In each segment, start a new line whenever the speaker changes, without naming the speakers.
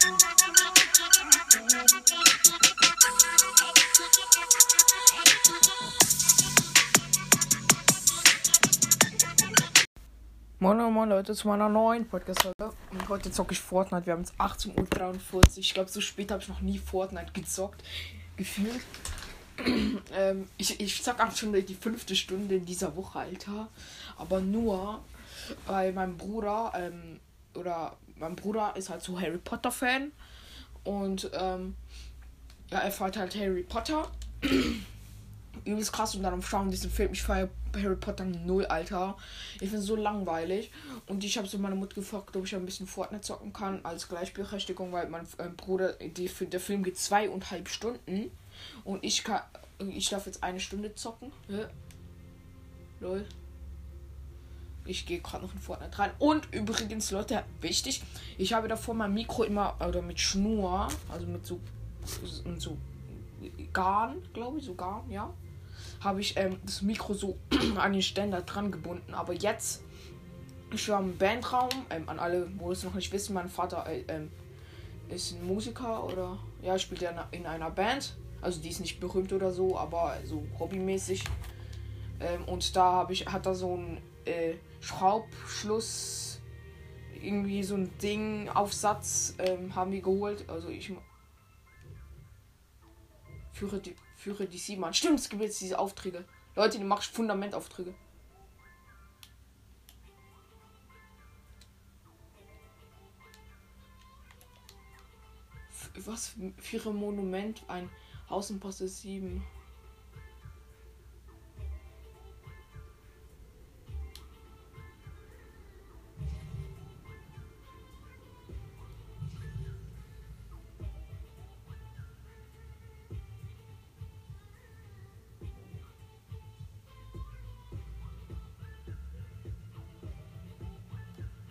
Moin moin Leute zu meiner neuen Podcast-Folge. Und heute zocke ich Fortnite. Wir haben jetzt 18.43 Uhr. Ich glaube, so spät habe ich noch nie Fortnite gezockt. Gefühlt. ähm, ich, ich zocke auch schon die fünfte Stunde in dieser Woche, Alter. Aber nur bei meinem Bruder, ähm, oder mein Bruder ist halt so Harry Potter-Fan. Und ähm, ja, er fährt halt Harry Potter. übelst krass und dann Schauen diesen Film. Ich feiere Harry Potter null, Alter. Ich finde so langweilig. Und ich habe so meine Mutter gefragt, ob ich ein bisschen Fortnite zocken kann als Gleichberechtigung, weil mein äh, Bruder, die, der Film geht zweieinhalb Stunden. Und ich kann. Ich darf jetzt eine Stunde zocken. Ja. Lol. Ich gehe gerade noch in Fortnite rein. Und übrigens, Leute, wichtig, ich habe davor mein Mikro immer, oder mit Schnur, also mit so, so Garn, glaube ich, so Garn, ja habe ich ähm, das Mikro so an den Ständer dran gebunden. Aber jetzt, ich war im Bandraum, ähm, an alle, wo es noch nicht wissen, mein Vater äh, ähm, ist ein Musiker oder ja, spielt ja in einer Band. Also die ist nicht berühmt oder so, aber so hobbymäßig. Ähm, und da habe ich, hat er so ein äh, Schraubschluss, irgendwie so ein Ding, Aufsatz, ähm, haben wir geholt. Also ich führe die Führe die 7 an. Stimmt, es gibt jetzt diese Aufträge. Leute, die machen Fundamentaufträge. F was? Monument, ein Haus im Poste 7.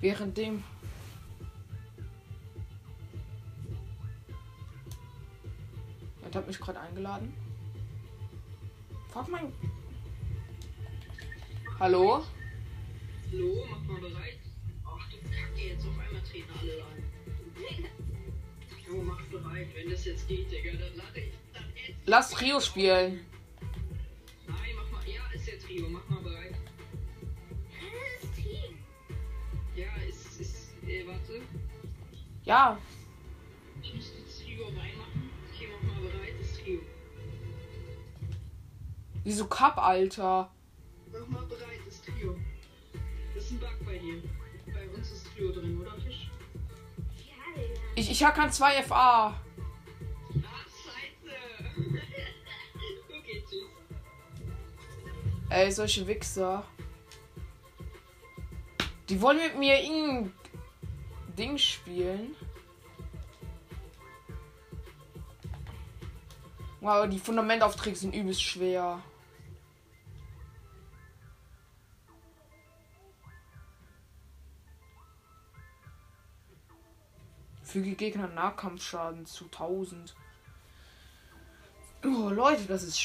Währenddem. Er hat mich gerade eingeladen. Frag mein. Hallo?
Hallo, mach mal bereit. Ach du Kacke, jetzt auf einmal treten alle ein. Jo, mach bereit. Wenn das jetzt geht, Digga, dann lade ich. Dann
Lass Trio spielen.
Nein, mach mal. Ja, ist der Trio. Mach mal Ja. Ich muss das Trio reinmachen. Okay, mach mal bereit, das Trio.
Wieso Cup, Alter?
Mach mal bereit, das Trio. Das ist ein Bug bei dir. Bei uns ist Trio drin, oder Fisch?
Ich, ich habe kein 2FA.
Ach, scheiße. okay, tschüss.
Ey, solche Wichser. Die wollen mit mir irgendein Ding spielen. Wow, die Fundamentaufträge sind übelst schwer. Füge Gegner Nahkampfschaden zu 1000. Oh, Leute, das ist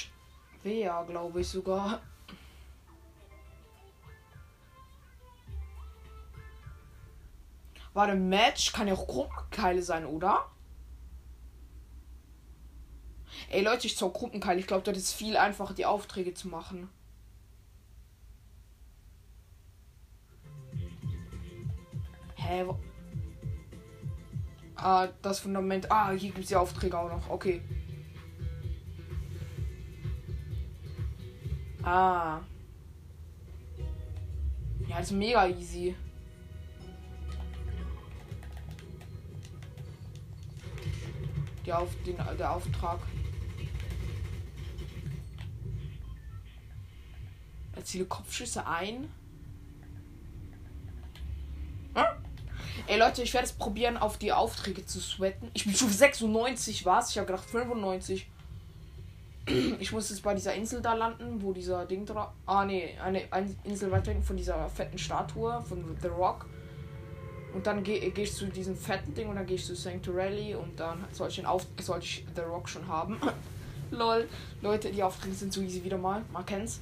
schwer, glaube ich sogar. Warte, Match kann ja auch Gruppenkeile sein, oder? Ey Leute, ich zock Gruppenkeile. Ich glaube, das ist viel einfacher, die Aufträge zu machen. Hä? Wo? Ah, das Fundament. Ah, hier gibt es die Aufträge auch noch. Okay. Ah. Ja, das ist mega easy. Die auf, den, der Auftrag. Erziele Kopfschüsse ein. Hm? Ey Leute, ich werde es probieren, auf die Aufträge zu sweaten. Ich bin schon 96 was. Ich habe gedacht 95. Ich muss jetzt bei dieser Insel da landen, wo dieser Ding drauf. Ah nee, eine, eine Insel weiter von dieser fetten Statue von The Rock. Und dann geh ich zu diesem fetten Ding und dann ich zu Sanctuary und dann soll ich, Auf soll ich The Rock schon haben. Lol. Leute, die Aufträge sind so easy wieder mal. Man kennt's.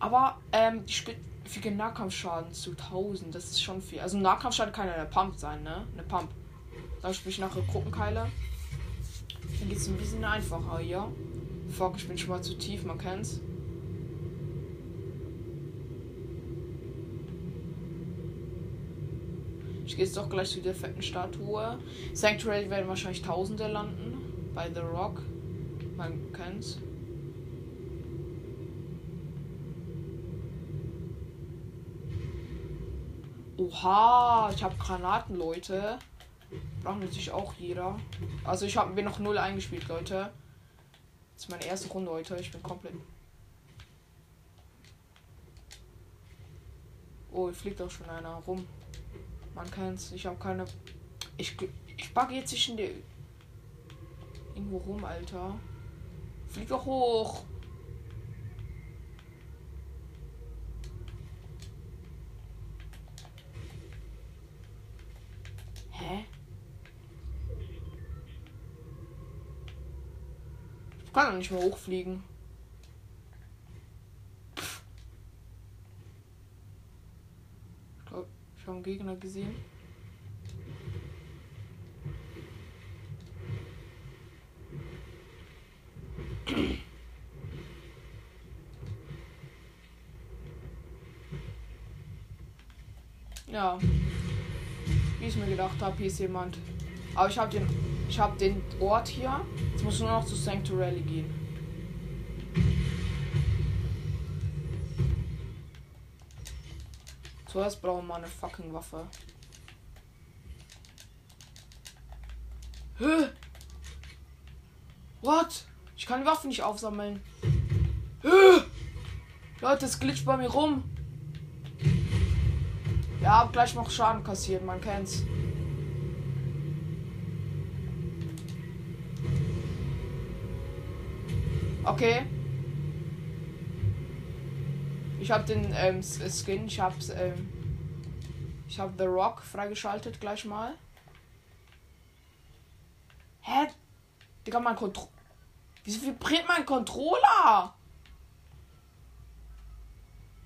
Aber ähm, die spezifische Nahkampfschaden zu 1000, das ist schon viel. Also Nahkampfschaden kann ja eine Pump sein, ne? Eine Pump. Dann spiele ich nachher Gruppenkeile. Dann geht es ein bisschen einfacher, ja. Fuck, ich bin schon mal zu tief, man kennt's. Gehe jetzt doch gleich zu der fetten Statue. Sanctuary werden wahrscheinlich Tausende landen. Bei The Rock. Man kennt's. Oha, ich habe Granaten, Leute. Braucht natürlich auch jeder. Also ich habe mir noch null eingespielt, Leute. Das ist meine erste Runde heute. Ich bin komplett. Oh, fliegt auch schon einer rum. Man kennt's. Ich habe keine. Ich, ich bugge jetzt zwischen die. Irgendwo rum, Alter. Flieg doch hoch. Hä? Ich kann doch nicht mehr hochfliegen. Ich einen Gegner gesehen. Ja. Wie ich mir gedacht habe, hier ist jemand. Aber ich habe den, habe den Ort hier. Jetzt muss nur noch zu Sanctuary gehen. Zuerst brauchen wir eine fucking Waffe. Hä? What? Ich kann die Waffe nicht aufsammeln. Hä? Leute, es glitscht bei mir rum. Ja, hab gleich noch Schaden kassiert, man kennt's. Okay. Ich habe den ähm, Skin, ich hab's, ähm, ich habe The Rock freigeschaltet gleich mal. Hä? Digga, mein Kontro Wieso vibriert mein Controller?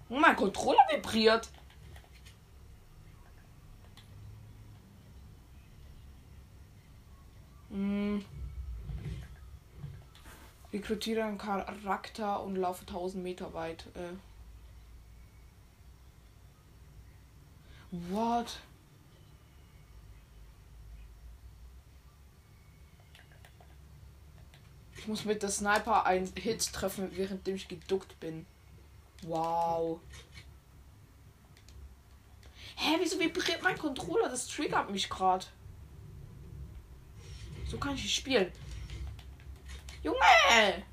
Mein Controller vibriert. Hm. Rekrutiere einen Charakter und laufe 1000 Meter weit. Äh. What? Ich muss mit der Sniper einen Hit treffen, währenddem ich geduckt bin. Wow. Hä, wieso vibriert mein Controller? Das triggert mich gerade. So kann ich nicht spielen. Junge!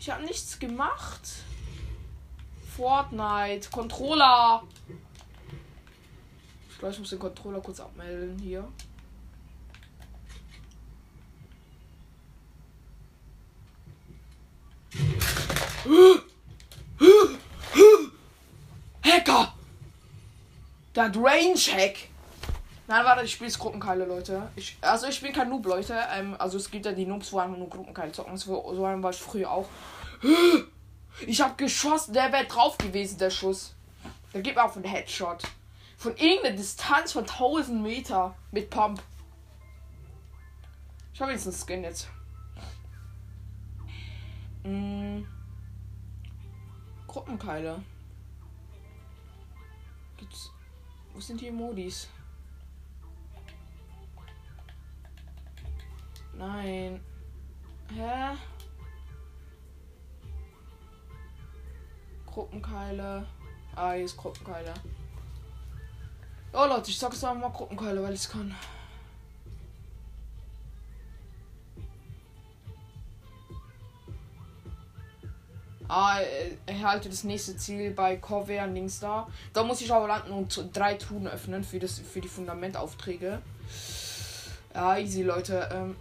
Ich habe nichts gemacht. Fortnite. Controller. Ich glaube, ich muss den Controller kurz abmelden hier. Hacker! Der Range-Hack! Nein, warte, ich spiele Gruppenkeile, Leute. Ich, also ich bin kein Noob, Leute. Ähm, also es gibt ja die Noobs, wo einfach nur Gruppenkeile zocken. So, so war ich früher auch. Ich habe geschossen, der wäre drauf gewesen, der Schuss. Da gibt auch einen Headshot. Von irgendeiner Distanz von 1000 Meter mit Pump. Ich habe jetzt einen Skin jetzt. Hm. Gruppenkeile. Gibt's. Wo sind die Modis? Nein. Hä? Gruppenkeile. Ah, hier ist Gruppenkeile. Oh Leute, ich sag's mal Gruppenkeile, weil ich kann. Ah, erhalte das nächste Ziel bei Corvair links da. Da muss ich aber landen und drei Truhen öffnen für, das, für die Fundamentaufträge. Ja, easy, Leute. Ähm,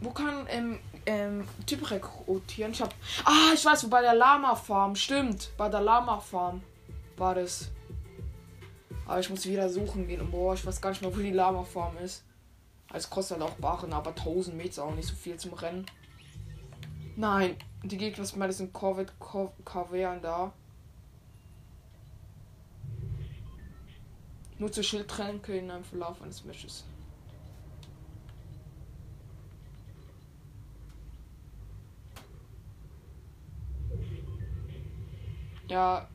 wo kann ähm, ähm, Typ rekrutieren? Ich hab. Ah, ich weiß, wo bei der Lama Farm. Stimmt, bei der Lama Farm war das. Aber ich muss wieder suchen gehen. Und boah, ich weiß gar nicht mehr, wo die Lama Farm ist. Es kostet halt auch Barren, aber 1000 Meter auch nicht so viel zum Rennen. Nein, die Gegner sind mal sind Corvette Cavern da. Nutze Schildtränke in einem Verlauf eines Matches. Ja.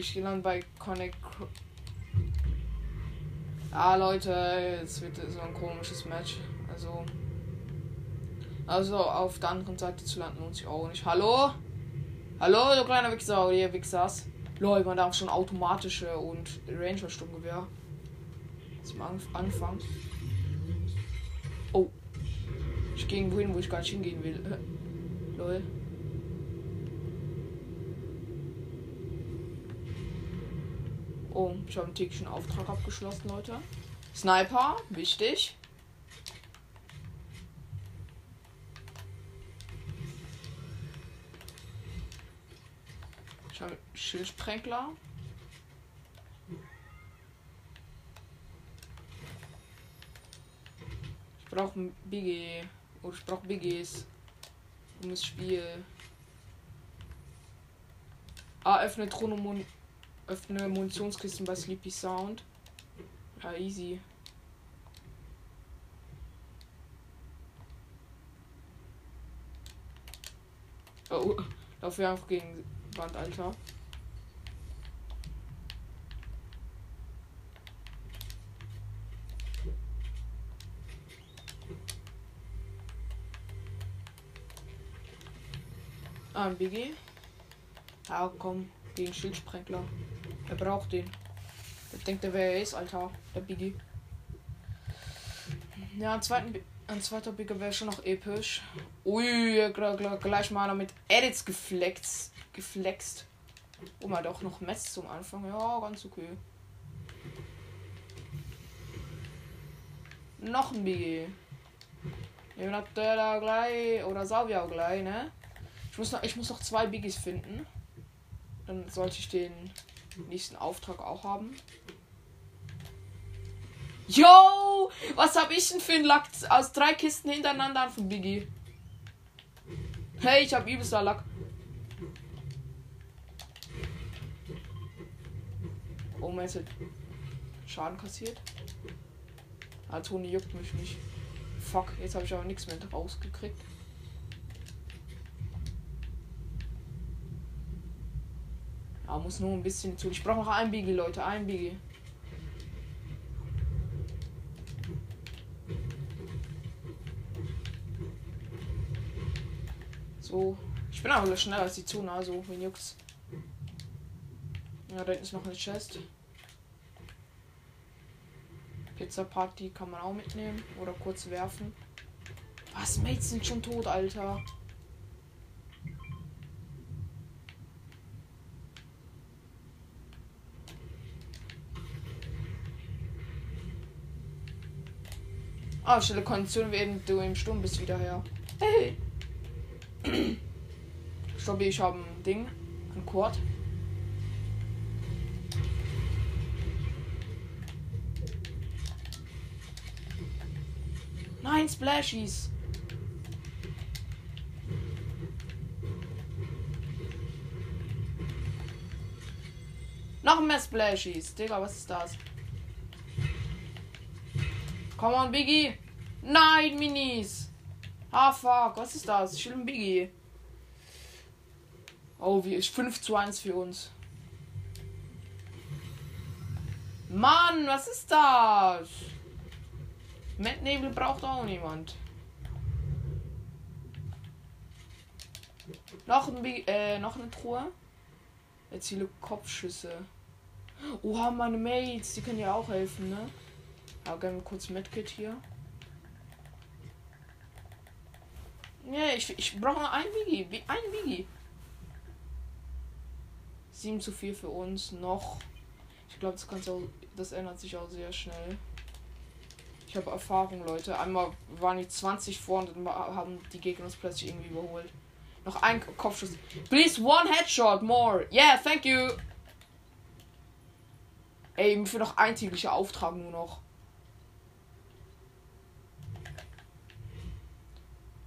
Ich dann bei Connect. Ah, Leute, jetzt wird so ein komisches Match. Also. Also auf der anderen Seite zu landen lohnt sich auch nicht. Hallo? Hallo, du kleiner Wichser, ihr Wichsers? Lol, man darf schon automatische und Ranger-Sturmgewehr. Zum Anfang. Oh. Ich gehe wohin, wo ich gar nicht hingehen will. Lol. Oh, ich habe einen täglichen Auftrag abgeschlossen, Leute. Sniper, wichtig. Ich habe Schildsprenkler. Ich brauche ein Biggie. Oder ich brauche Biggies. Um das Spiel. Ah, öffne Tronomon. Öffne Munitionskisten bei Sleepy Sound. Ja, easy. Oh, dafür einfach gegen Wand, Alter. Ah, ein BG. Ja, komm, gegen Schildsprenkler. Er braucht den. Denkt, der wer er ist, Alter. Der Biggie. Ja, ein, zweiten, ein zweiter Bigger wäre schon noch episch. Ui, gleich mal mit Edits geflext. geflext. Oh, mal doch noch Metz zum Anfang. Ja, ganz okay. Noch ein Biggie. Ja, hat da gleich. Oder Savia gleich, ne? Ich muss noch, ich muss noch zwei Biggies finden. Dann sollte ich den nächsten Auftrag auch haben. Yo! Was hab ich denn für ein Lack aus drei Kisten hintereinander von Biggie? Hey, ich hab übelster Lack. Oh, mein hat Schaden kassiert. Ah, Toni juckt mich nicht. Fuck, jetzt habe ich aber nichts mehr rausgekriegt. Ja, muss nur ein bisschen zu. Ich brauche noch ein Biggie, Leute. Ein Biggie. So. Ich bin aber schneller als die Zone, also wenn juckt's. Ja, da ist noch eine Chest. Pizza Party kann man auch mitnehmen oder kurz werfen. Was? Mates sind schon tot, Alter. Ah, stelle Kondition, während du im Sturm bist, wieder her. Hey. Stoppi, ich habe ein Ding. Ein Quad. Nein, Splashies. Noch mehr Splashies. Digga, was ist das? Come on, Biggie. Nein, Minis. Ah, fuck. Was ist das? Schlimm, Biggie. Oh, wie ist 5 zu 1 für uns. Mann, was ist das? Mettnebel braucht auch niemand. Noch, ein Big, äh, noch eine Truhe. Erziele Kopfschüsse. Oha, meine Mates, die können ja auch helfen, ne? Aber gerne kurz Medkit hier. Ja, ich, ich brauche ein Biggie. Ein Biggie. 7 zu 4 für uns. Noch. Ich glaube, das, auch, das ändert sich auch sehr schnell. Ich habe Erfahrung, Leute. Einmal waren die 20 vor und dann haben die Gegner uns plötzlich irgendwie überholt. Noch ein Kopfschuss. Please, one headshot more. Yeah, thank you. Ey, für noch ein täglicher Auftrag nur noch.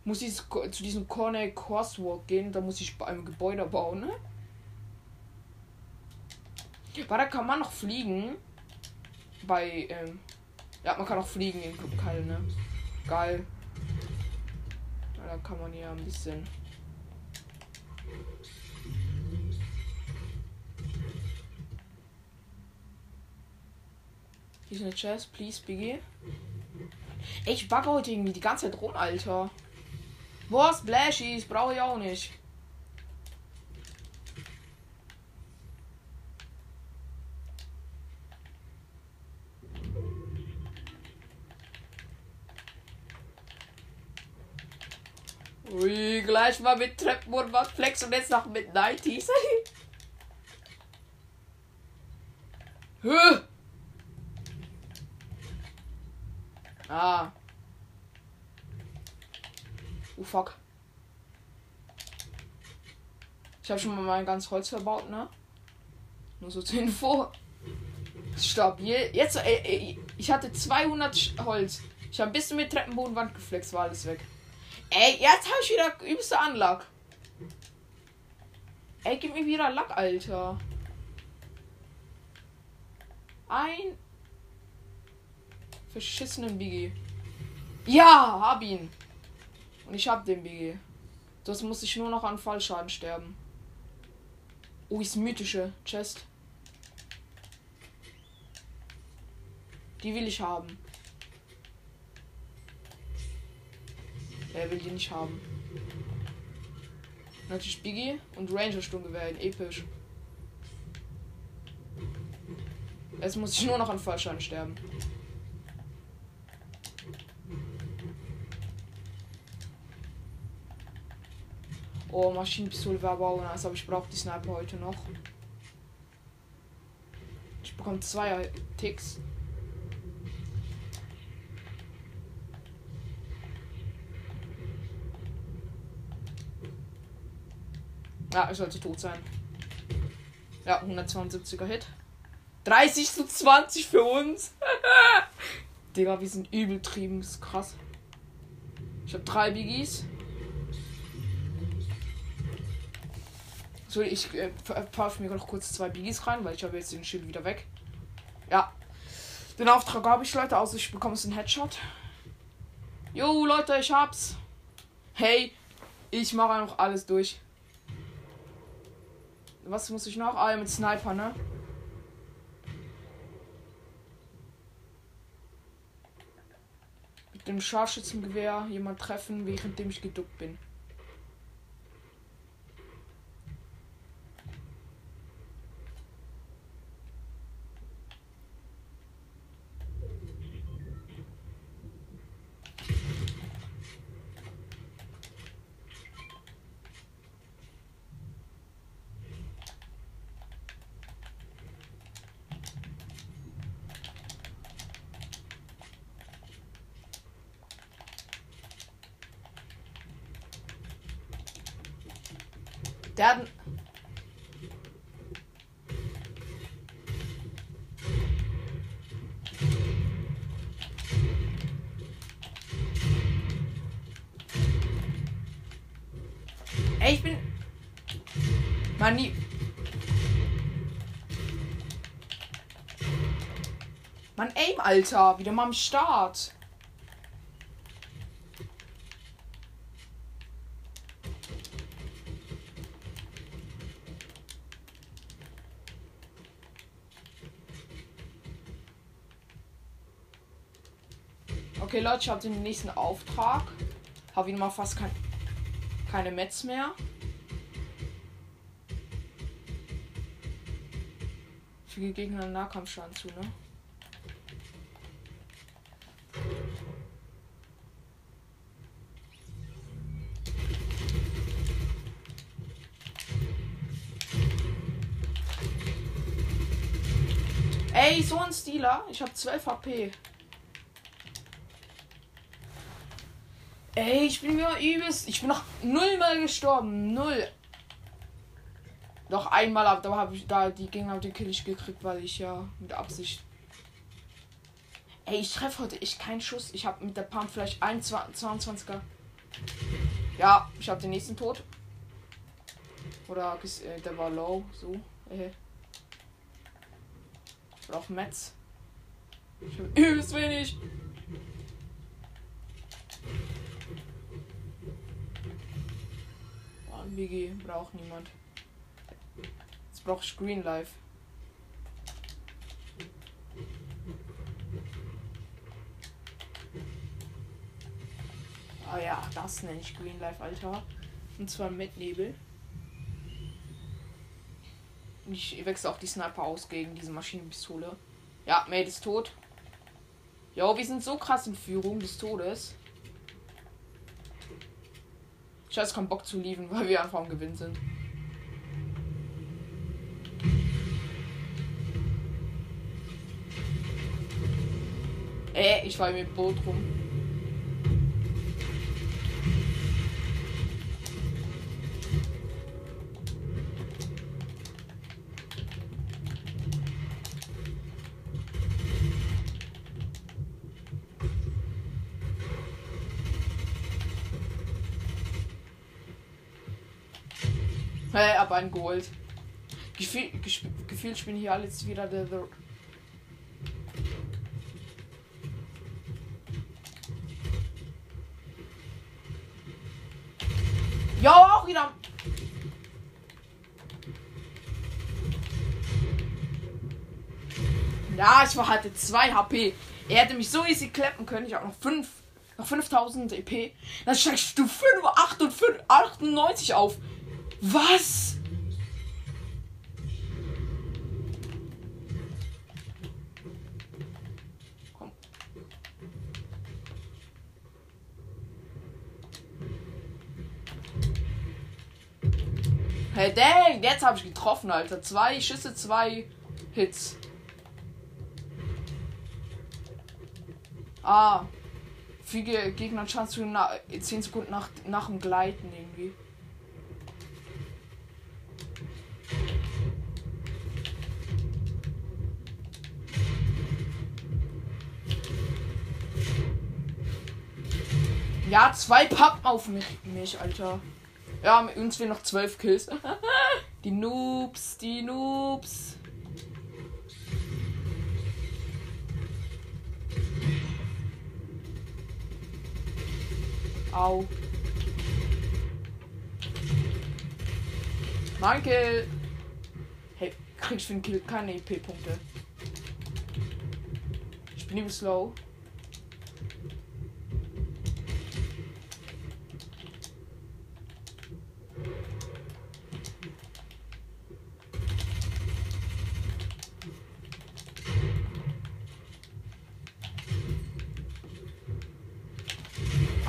Muss ich zu diesem Corner Crosswalk gehen, da muss ich einem Gebäude bauen, ne? Weil da kann man noch fliegen. Bei, ähm, ja, man kann auch fliegen in Kall, ne? Geil. Ja, da kann man ja ein bisschen. Hier ist eine Chest, please, Biggie. Ich bugge heute irgendwie die ganze Zeit rum, Alter. Was? Splashies? Brauche ich auch nicht. Ui, gleich mal mit Treppen und was Flex und jetzt noch mit 90s. Höh! Ah. Oh fuck. Ich habe schon mal mein ganz Holz verbaut, ne? Nur so zur Info. Stopp. Jetzt, ey, ey, ich hatte 200 Holz. Ich habe ein bisschen mit Treppenbodenwand geflext, war alles weg. Ey, jetzt habe ich wieder übelste Anlag. Ey, gib mir wieder Lack, Alter. Ein verschissenen Biggie. Ja, hab ihn. Und ich hab den Biggie. Das muss ich nur noch an Fallschaden sterben. Oh, ist mythische Chest. Die will ich haben. Er will die nicht haben. Natürlich Biggie und Ranger Sturmgewehr episch. Jetzt muss ich nur noch an Fallschaden sterben. Oh, Maschinenpistole wäre aber auch nice, aber ich brauche die Sniper heute noch. Ich bekomme zwei Ticks. Ja, ich sollte tot sein. Ja, 172er Hit. 30 zu 20 für uns. Digga, wir sind übel trieben. Das ist krass. Ich habe drei Biggies. So, ich äh, pfeife mir noch kurz zwei Biggies rein, weil ich habe jetzt den Schild wieder weg. Ja. Den Auftrag habe ich, Leute, also ich bekomme es einen Headshot. Jo, Leute, ich hab's. Hey, ich mache noch alles durch. Was muss ich noch? Ah, ja, mit Sniper, ne? Mit dem Scharfschützengewehr jemand treffen, währenddem ich geduckt bin. Der hat. Ey, ich bin. Mann, nie. Mann, Aim, Alter. Wieder mal am Start. Okay, Leute, ich habe den nächsten Auftrag. Habe ihn mal fast kein, keine Metz mehr. Viele Gegner Nahkampfschaden zu, ne? Stealer. Ich habe 12 HP. Ey, ich bin mir übelst. Ich bin noch null mal gestorben. Null. Noch einmal, aber da habe ich da die Gegner den Kill ich gekriegt, weil ich ja mit Absicht. Ey, ich treffe heute echt keinen Schuss. Ich habe mit der Pump vielleicht ein 22er. Ja, ich habe den nächsten Tod. Oder äh, der war low, so. Äh. brauche Metz. Ich habe übelst wenig. Ein WG braucht niemand. Jetzt brauche ich Green Life. Ah ja, das nenne ich Green Life, Alter. Und zwar mit Nebel. Ich wechsle auch die Sniper aus gegen diese Maschinenpistole. Ja, Mate ist tot. Jo, wir sind so krass in Führung des Todes. Ich habe keinen Bock zu lieben, weil wir einfach am Gewinn sind. Äh, ich war mit Boot rum. Hey, aber ein Gold. Gefühl, gefühlt spielen hier alles wieder der. The ja, auch wieder. Ja, ich war hatte 2 HP. Er hätte mich so easy klappen können. Ich habe noch 5. Noch 5000 EP. Dann steigst du 5, 98 auf. Was? Hey, dang, jetzt habe ich getroffen, Alter. Zwei Schüsse, zwei Hits. Ah. Viele Gegner Chance 10 Sekunden nach, nach dem Gleiten irgendwie. Ja, zwei Pappen auf mich, mich, Alter. Ja, mit uns fehlen noch zwölf Kills. die Noobs, die Noobs. Au. Mein Kill. Hey, kriegst für den Kill keine EP-Punkte. Ich bin übel slow.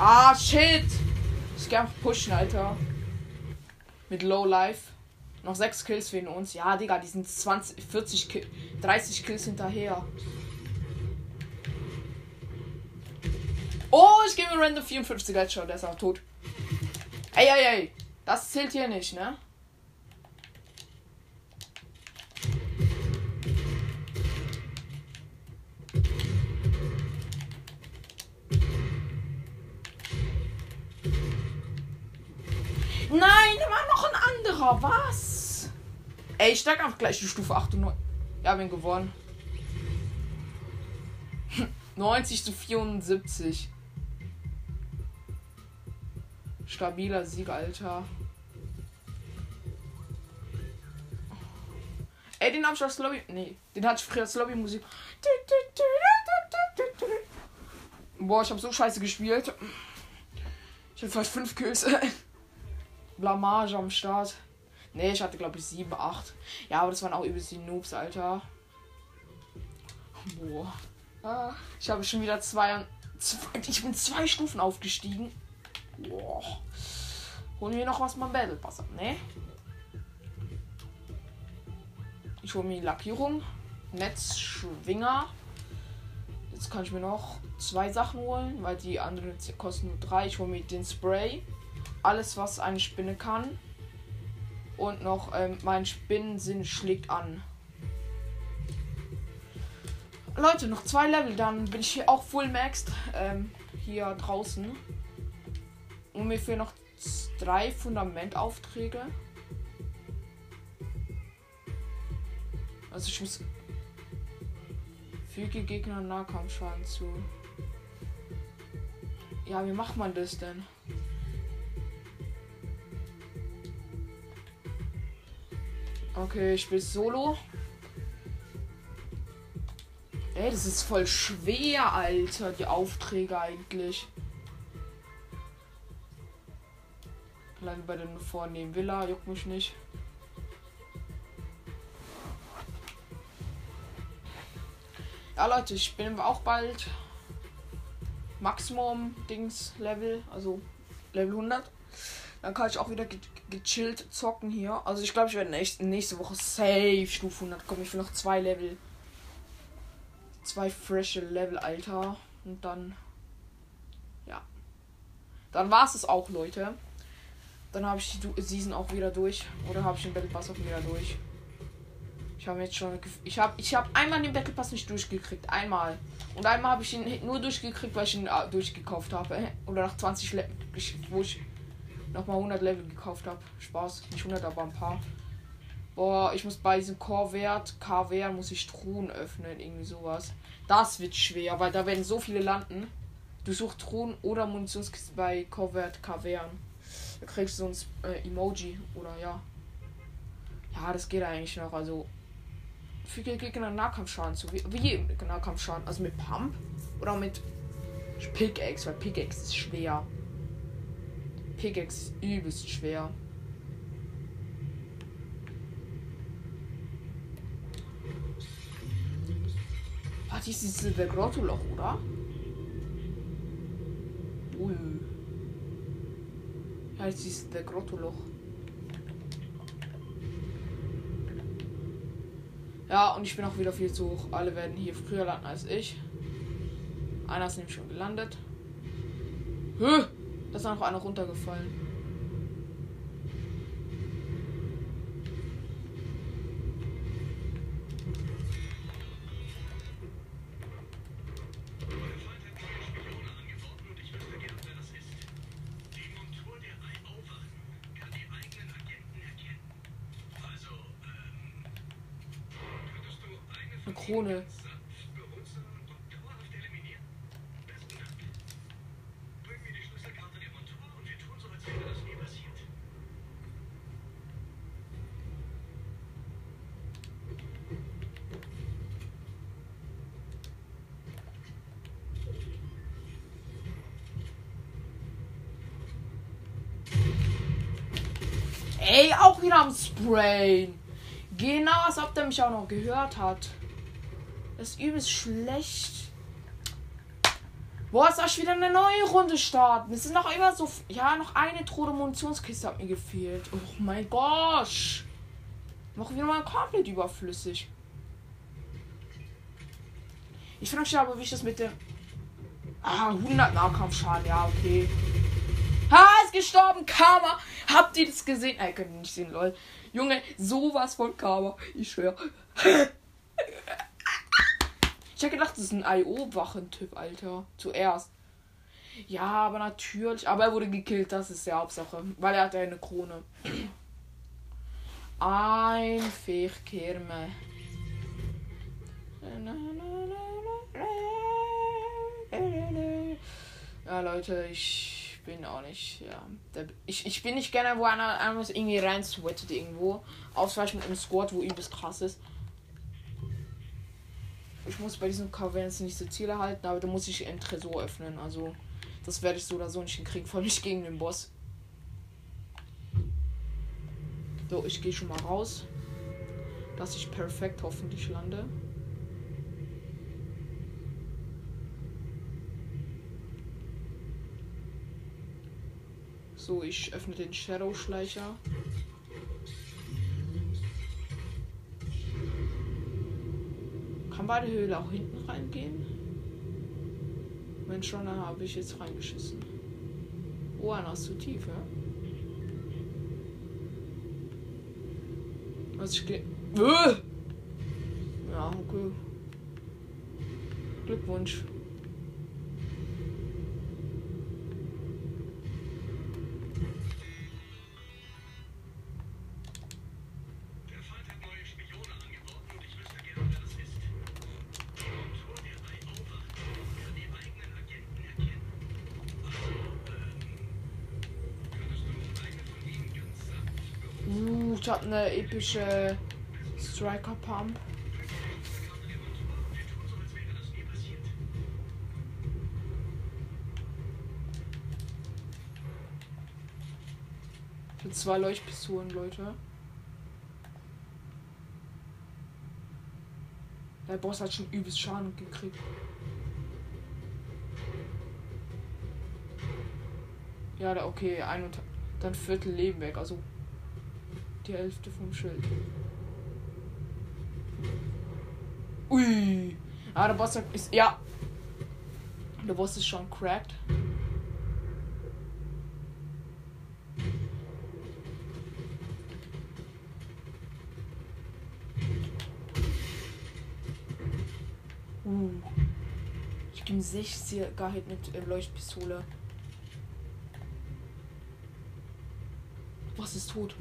Ah, shit. Ich geh einfach pushen, Alter. Mit Low Life. Noch 6 Kills für uns. Ja, Digga, die sind 20, 40, Ki 30 Kills hinterher. Oh, ich gebe mir random 54 Headshot. Der ist auch tot. Ey, ey, ey. Das zählt hier nicht, ne? Nein, immer noch ein anderer. Was? Ey, ich steig einfach gleich die Stufe 8 und 9. Ja, bin gewonnen. 90 zu 74. Stabiler Sieg, Alter. Ey, den hab ich aus Lobby. Nee, den hatte ich früher als Lobby-Musik. Boah, ich hab so scheiße gespielt. Ich hab fast 5 Kills. Blamage am Start. Ne, ich hatte glaube ich 7, 8. Ja, aber das waren auch übelst die Noobs, Alter. Boah. Ah, ich habe schon wieder zwei, zwei. Ich bin zwei Stufen aufgestiegen. Boah. Holen wir noch was beim Battle Pass ab, ne? Ich hole mir die Lackierung. Netzschwinger. Jetzt kann ich mir noch zwei Sachen holen, weil die anderen kosten nur drei. Ich hole mir den Spray alles, was eine Spinne kann. Und noch ähm, mein Spinnensinn schlägt an. Leute, noch zwei Level, dann bin ich hier auch full maxed. Ähm, hier draußen. Und mir fehlen noch drei Fundamentaufträge. Also ich muss. Füge Gegner Nahkampfschaden zu. Ja, wie macht man das denn? Okay, ich spiele Solo. Ey, das ist voll schwer, Alter, die Aufträge eigentlich. Bleibe bei den vornehmen Villa, juckt mich nicht. Ja, Leute, ich bin auch bald Maximum Dings Level, also Level 100. Dann kann ich auch wieder gechillt zocken hier. Also ich glaube, ich werde nächste, Woche safe Stufe 100 kommen. Ich will noch zwei Level. Zwei frische Level, Alter. Und dann. Ja. Dann war es es auch, Leute. Dann habe ich die Season auch wieder durch. Oder habe ich den Battle Pass auch wieder durch. Ich habe jetzt schon. Ich habe ich hab einmal den Battle Pass nicht durchgekriegt. Einmal. Und einmal habe ich ihn nur durchgekriegt, weil ich ihn äh, durchgekauft habe. Oder nach 20 Level. Wo ich nochmal 100 Level gekauft habe. Spaß. Nicht 100, aber ein paar. Boah, ich muss bei diesem Core-Wert, K-Wert, muss ich Truhen öffnen. Irgendwie sowas. Das wird schwer, weil da werden so viele landen. Du suchst Truhen oder Munitionskiste bei Core-Wert, K-Wert. Da kriegst du so ein äh, Emoji. Oder ja. Ja, das geht eigentlich noch. Also füge Gegner Nahkampfschaden zu. Wie, wie Nahkampfschaden? Also mit Pump oder mit Pickaxe? Weil Pickaxe ist schwer. Pickaxe übelst schwer. Ah, dies ist dieses Grotto-Loch, oder? Ui. Ja, das ist der Grotto-Loch. Ja, und ich bin auch wieder viel zu hoch. Alle werden hier früher landen als ich. Einer ist nämlich schon gelandet. Höh! Da ist noch einer runtergefallen. Eine Krone. Ey, auch Sprayen. Genau, als ob der mich auch noch gehört hat. Das ist übelst schlecht. Boah, soll ich wieder eine neue Runde starten? Es ist noch immer so. Ja, noch eine Truhe Munitionskiste hat mir gefehlt. Oh mein Gott. Noch wieder mal komplett überflüssig. Ich finde schon aber, wie ich das mit dem. Ah, 100 Nahkampfschaden. Ja, okay. Ha, ist gestorben. Karma. Habt ihr das gesehen? Äh, könnt ihr nicht sehen, lol. Junge, sowas von Karma. Ich schwör. Ich hätte gedacht, das ist ein IO-Wachen-Typ, Alter. Zuerst. Ja, aber natürlich. Aber er wurde gekillt, das ist der Hauptsache. Weil er hatte eine Krone. Ein Fichkirme. Ja, Leute, ich bin auch nicht. Ja, ich, ich bin nicht gerne, wo einer, einer irgendwie rein sweatet irgendwo. Ausweichen mit einem Squad, wo übelst krass ist. Ich muss bei diesem Kaverns nicht so Ziele halten, aber da muss ich einen Tresor öffnen. Also, das werde ich so oder so nicht hinkriegen, vor allem nicht gegen den Boss. So, ich gehe schon mal raus. Dass ich perfekt hoffentlich lande. So, ich öffne den Shadow-Schleicher. Kann bei der Höhle auch hinten reingehen? Wenn schon, dann habe ich jetzt reingeschissen. Oh, einer ist zu tief, ja? Also ich gehe. Äh! Ja, okay. Glückwunsch. Eine epische Striker Pump. Für zwei Leuchtpistolen, Leute. Der Boss hat schon übelst Schaden gekriegt. Ja, da okay, ein und dann Viertel Leben weg, also die Hälfte vom Schild. Ui. Ah, der Boss ist. Ja. Der Boss ist schon cracked. Uh. Ich gebe 60er Hit mit äh, Leuchtpistole. Was ist tot?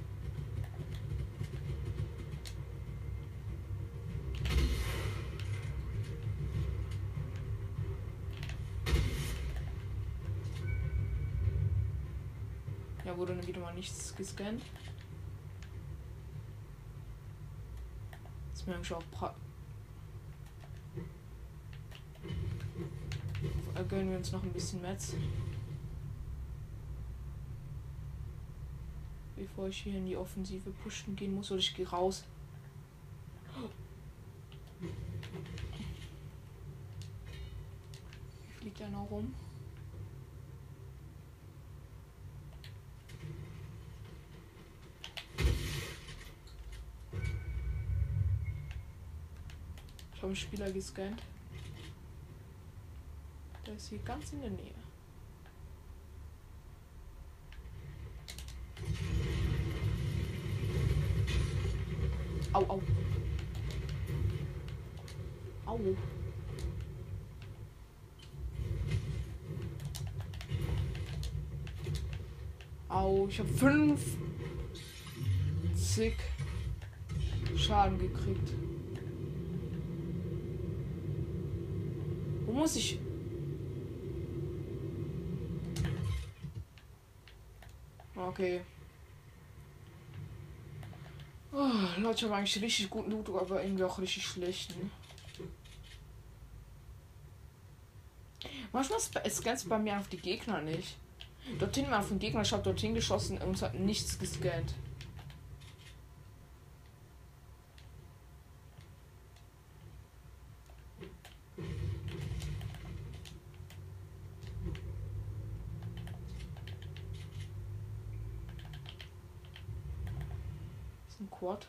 Wurde wieder mal nichts gescannt. Ist mir eigentlich auch pra Äh, Gönnen wir uns noch ein bisschen Metz. Bevor ich hier in die Offensive pushen gehen muss, oder ich gehe raus. Wie fliegt einer rum? Einen Spieler gescannt. Der ist hier ganz in der Nähe. Au, au. Au. Au, ich habe 50 Schaden gekriegt. Muss ich? Okay. Oh, Leute, ich habe eigentlich richtig guten Loot, aber irgendwie auch richtig schlechten. Manchmal scannt bei mir auf die Gegner nicht. Dorthin war auf den Gegner, ich habe dorthin geschossen und es hat nichts gescannt. Das ist ein Quad.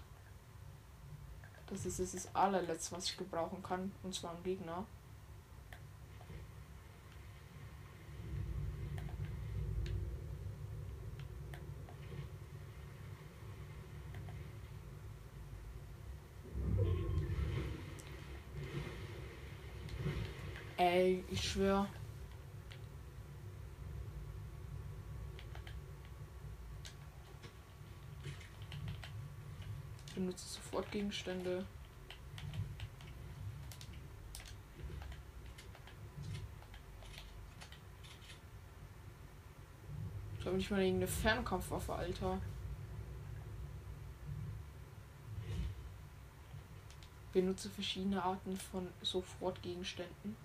Das ist, das ist das allerletzte, was ich gebrauchen kann. Und zwar ein Gegner. Ey, ich schwör. Benutze sofort Gegenstände. Habe nicht mal irgendeine Fernkampfwaffe, Alter. Benutze verschiedene Arten von Sofortgegenständen.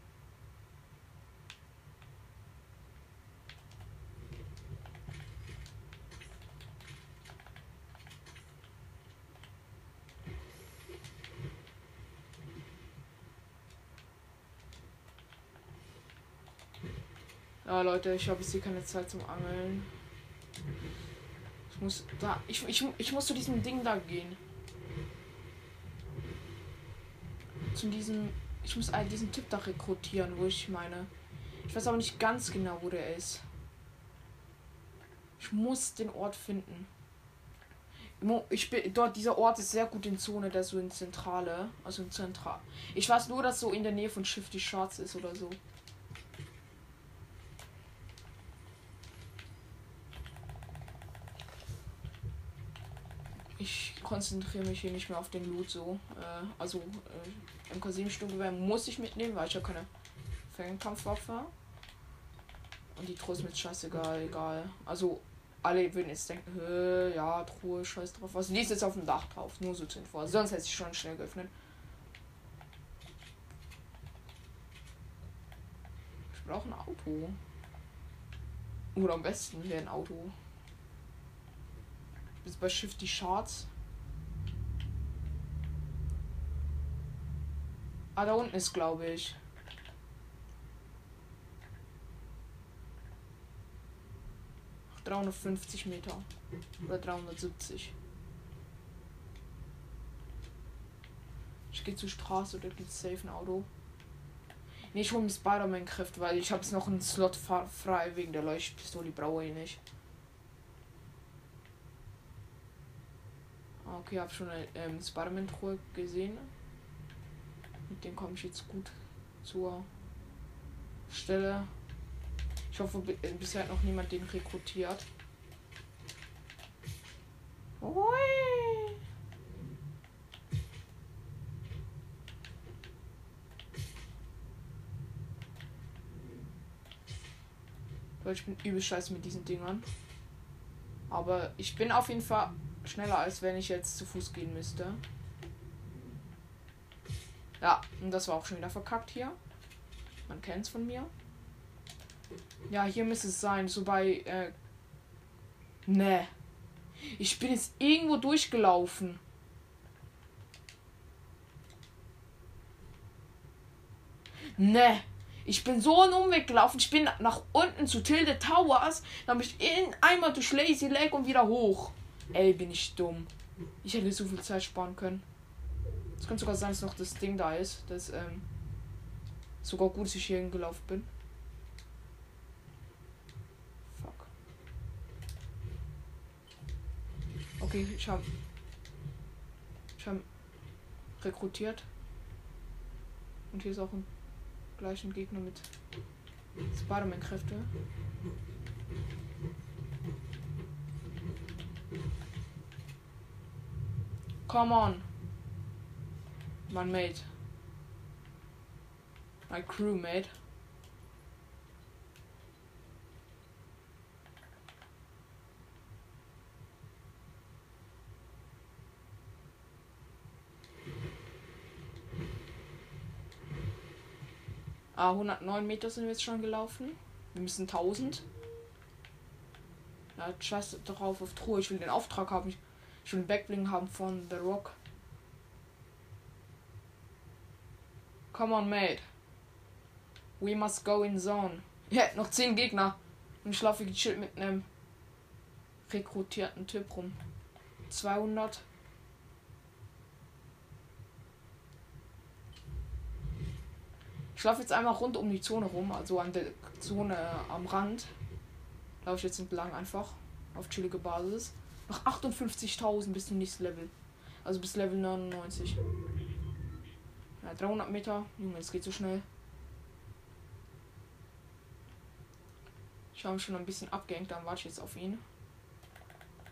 Ja, Leute, ich habe jetzt hier keine Zeit zum Angeln. Ich muss da. Ich, ich, ich muss zu diesem Ding da gehen. Zu diesem. Ich muss all diesen Typ da rekrutieren, wo ich meine. Ich weiß aber nicht ganz genau, wo der ist. Ich muss den Ort finden. Ich bin dort, dieser Ort ist sehr gut in Zone, der so in Zentrale, also in Zentral. Ich weiß nur, dass so in der Nähe von Shifty Shots ist oder so. Ich konzentriere mich hier nicht mehr auf den Loot so. Äh, also äh, MK7-Sturmgewehr muss ich mitnehmen, weil ich ja keine Fernkampfwaffe. Und die Trost mit scheißegal, egal. Also alle würden jetzt denken, ja, Truhe, scheiß drauf. Was die ist jetzt auf dem Dach drauf, nur so zur Info. Sonst hätte ich schon schnell geöffnet. Ich brauche ein Auto. Oder am besten wäre ein Auto. Bis bei Shift die Charts. Ah, da unten ist, glaube ich. Ach, 350 Meter. Oder 370. Ich gehe zur Straße oder gibt es safe ein Auto. Nee, ich hole mir Spider-Man-Kräfte, weil ich habe es noch einen Slot frei wegen der Leuchtpistole, brauche ich nicht. Ah, okay, habe schon eine ähm, Spider-Man-Truhe gesehen. Mit dem komme ich jetzt gut zur Stelle. Ich hoffe, äh, bisher hat noch niemand den rekrutiert. Ui. ich bin übel scheiße mit diesen Dingern. Aber ich bin auf jeden Fall schneller, als wenn ich jetzt zu Fuß gehen müsste. Ja, und das war auch schon wieder verkackt hier. Man kennt es von mir. Ja, hier müsste es sein. So bei. Äh, ne. Ich bin jetzt irgendwo durchgelaufen. Ne. Ich bin so einen Umweg gelaufen. Ich bin nach unten zu Tilde Towers. Dann bin ich in, einmal durch Lazy Lake und wieder hoch. Ey, bin ich dumm. Ich hätte so viel Zeit sparen können. Könnte sogar sein, dass noch das Ding da ist. Das, ähm, sogar gut, dass ich hier hingelaufen bin. Fuck. Okay, ich habe ich habe rekrutiert. Und hier ist auch ein gleichen Gegner mit Spider-Man-Kräfte. Come on. My mate. My crewmate. Ah, 109 Meter sind wir jetzt schon gelaufen. Wir müssen 1000. Ja, scheiß drauf auf Truhe. Ich will den Auftrag haben. Ich will den Backbling haben von The Rock. Come on, mate. We must go in zone. Ja, noch 10 Gegner. Und ich laufe gechillt mit einem rekrutierten Typ rum. 200. Ich laufe jetzt einmal rund um die Zone rum, also an der Zone am Rand. Laufe ich jetzt entlang einfach auf chillige Basis. Noch 58.000 bis zum nächsten Level. Also bis Level 99. Ja, 300 Meter. Junge, es geht so schnell. Ich habe schon ein bisschen abgehängt, dann warte ich jetzt auf ihn.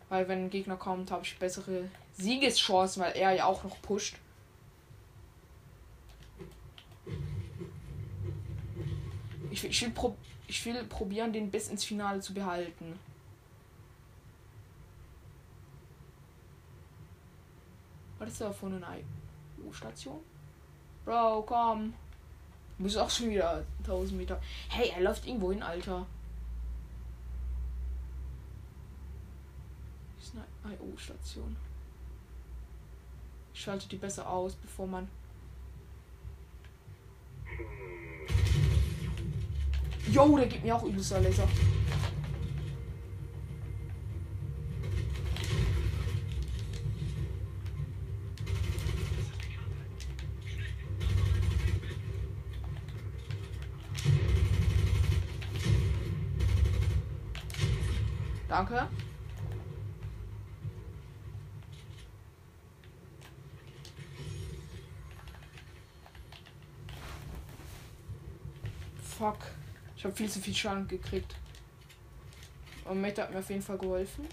Weil wenn ein Gegner kommt, habe ich bessere Siegeschancen, weil er ja auch noch pusht. Ich, ich, will, pro, ich will probieren, den bis ins Finale zu behalten. Was ist da vorne eine U-Station? Bro, komm. Du bist auch schon wieder 1000 Meter. Hey, er läuft irgendwo hin, Alter. Ist eine IO-Station. Ich schalte die besser aus, bevor man Jo, der gibt mir auch übelster Laser. Danke. Fuck. Ich habe viel zu viel Schaden gekriegt. Und Meta hat mir auf jeden Fall geholfen.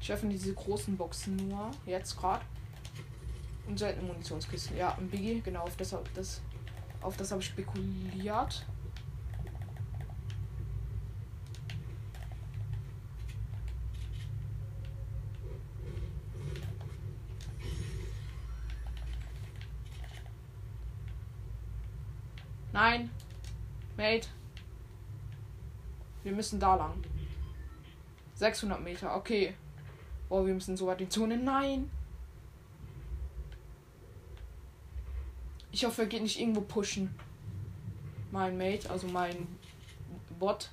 Ich öffne diese großen Boxen nur. Jetzt gerade. Und seltene Munitionskisten. Ja, ein Biggie, genau, auf das, das Auf das habe ich spekuliert. Nein. Mate. Wir müssen da lang. 600 Meter, okay. Oh, wir müssen so weit in die Zone. Nein. Ich hoffe, er geht nicht irgendwo pushen. Mein Mate, also mein Bot.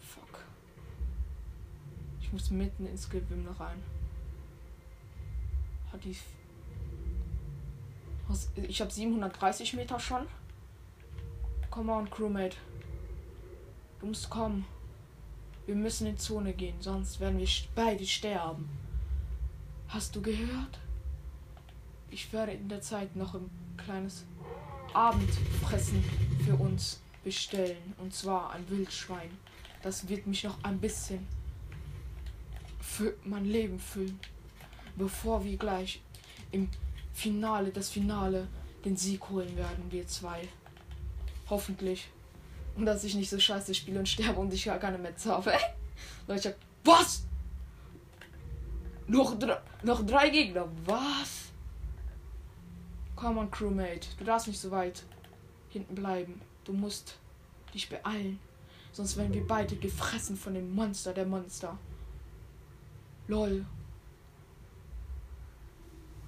Fuck. Ich muss mitten ins Gewimmel rein. Hat die. Ich habe 730 Meter schon. Come on, Crewmate. Du musst kommen. Wir müssen in Zone gehen, sonst werden wir beide sterben. Hast du gehört? Ich werde in der Zeit noch ein kleines Abendfressen für uns bestellen. Und zwar ein Wildschwein. Das wird mich noch ein bisschen für mein Leben füllen. Bevor wir gleich im Finale, das Finale, den Sieg holen werden, wir zwei. Hoffentlich. Und dass ich nicht so scheiße spiele und sterbe und ich gar keine Metz habe. Leute, was? Noch, noch drei Gegner, was? Komm on, Crewmate. Du darfst nicht so weit hinten bleiben. Du musst dich beeilen. Sonst werden wir beide gefressen von dem Monster der Monster. Lol.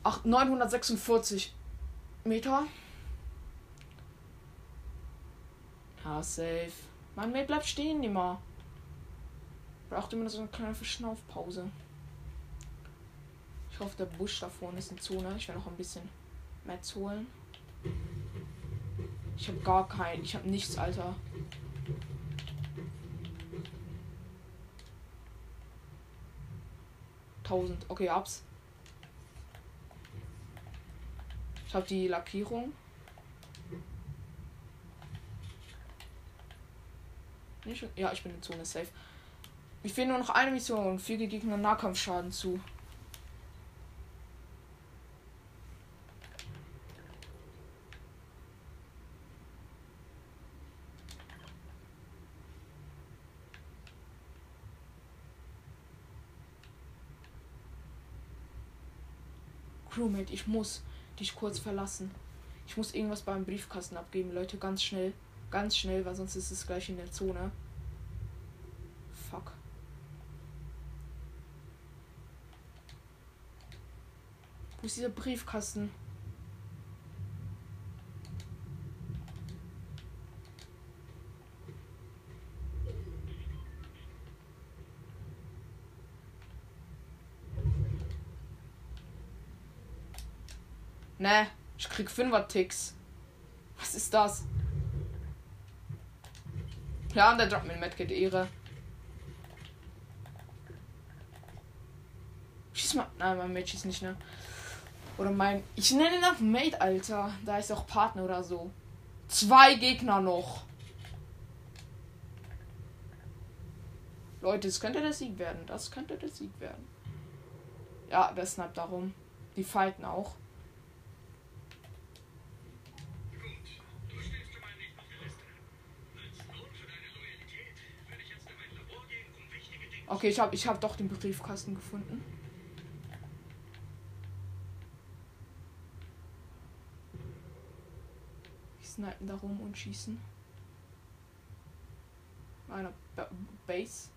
Ach, 946 Meter. Ja, safe. Mann, mir bleibt stehen immer. Braucht immer so eine kleine Verschnaufpause. Ich hoffe, der Busch da vorne ist in Zone. Ich werde noch ein bisschen Metz holen. Ich habe gar kein. Ich habe nichts, Alter. Tausend. Okay, abs. Ich habe die Lackierung. Ja, ich bin in Zone safe. Ich fehlen nur noch eine Mission. Füge Gegner Nahkampfschaden zu. Crewmate, ich muss dich kurz verlassen. Ich muss irgendwas beim Briefkasten abgeben, Leute, ganz schnell. Ganz schnell, weil sonst ist es gleich in der Zone. Fuck. Wo ist dieser Briefkasten? Ne, ich krieg 5er Ticks. Was ist das? Ja, und der droppt mir Medkit Ehre. Schieß mal. Nein, mein Mate schießt nicht, ne? Oder mein. Ich nenne ihn auf Mate, Alter. Da ist auch Partner oder so. Zwei Gegner noch. Leute, das könnte der Sieg werden. Das könnte der Sieg werden. Ja, der snappt darum. Die fighten auch. Okay, ich habe ich hab doch den Briefkasten gefunden. Die snipen da rum und schießen. Einer ba Base.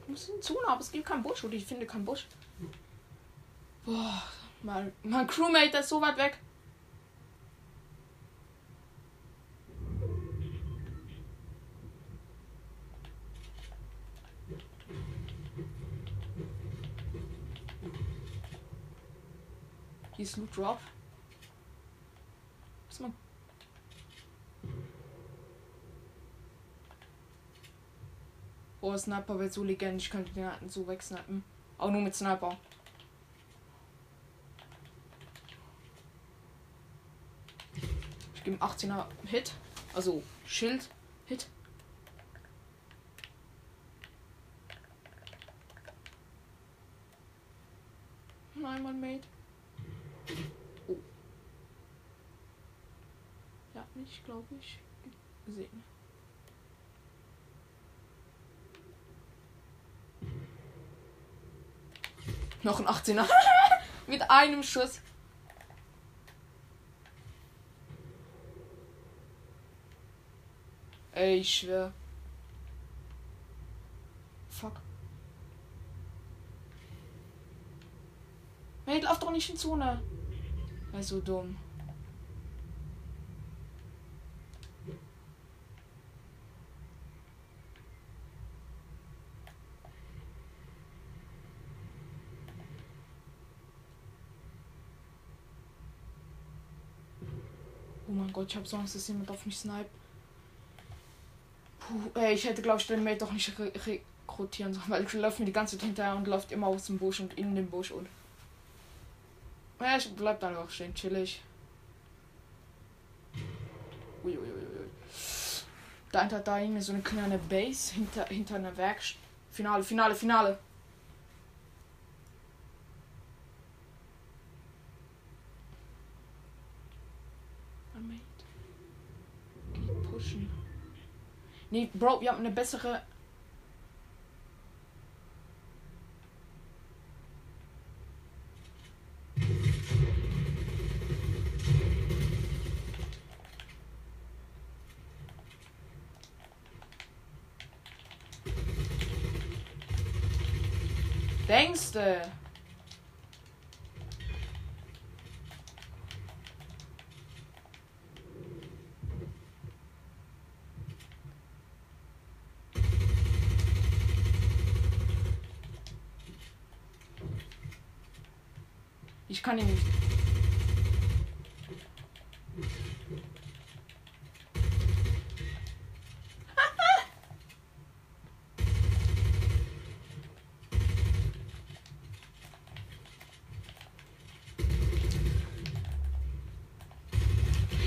Ich muss in Zone, aber es gibt keinen Busch oder ich finde keinen Busch. Boah, mein, mein Crewmate ist so weit weg. Hier ist loot drop. Was man? Oh, Sniper wird so legend. Ich könnte den Granaten so wegsnipen. Auch nur mit Sniper. Ich gebe 18er Hit. Also Schild. Hit. Nein, mein Mate. Oh. Er hat mich, glaube ich, gesehen. Noch ein 18er. Mit einem Schuss. Ey, ich schwör. Fuck. Hey, lauf doch nicht in Zone. Ist so dumm. Oh mein Gott, ich hab Angst, dass jemand auf mich snipe. Puh, ey, ich hätte, glaube ich, den Mate doch nicht re rekrutieren sollen, weil ich laufe mir die ganze Zeit hinterher und läuft immer aus dem Busch und in den Busch und. Ja, ich bleib dann auch stehen, chillig. Uiuiui. Ui, ui. Da hinter da irgendwie so eine kleine Base hinter, hinter einer Werkstatt. Finale, Finale, Finale. Nee, Bro, wir haben eine bessere. Denkste. Ich kann ihn nicht.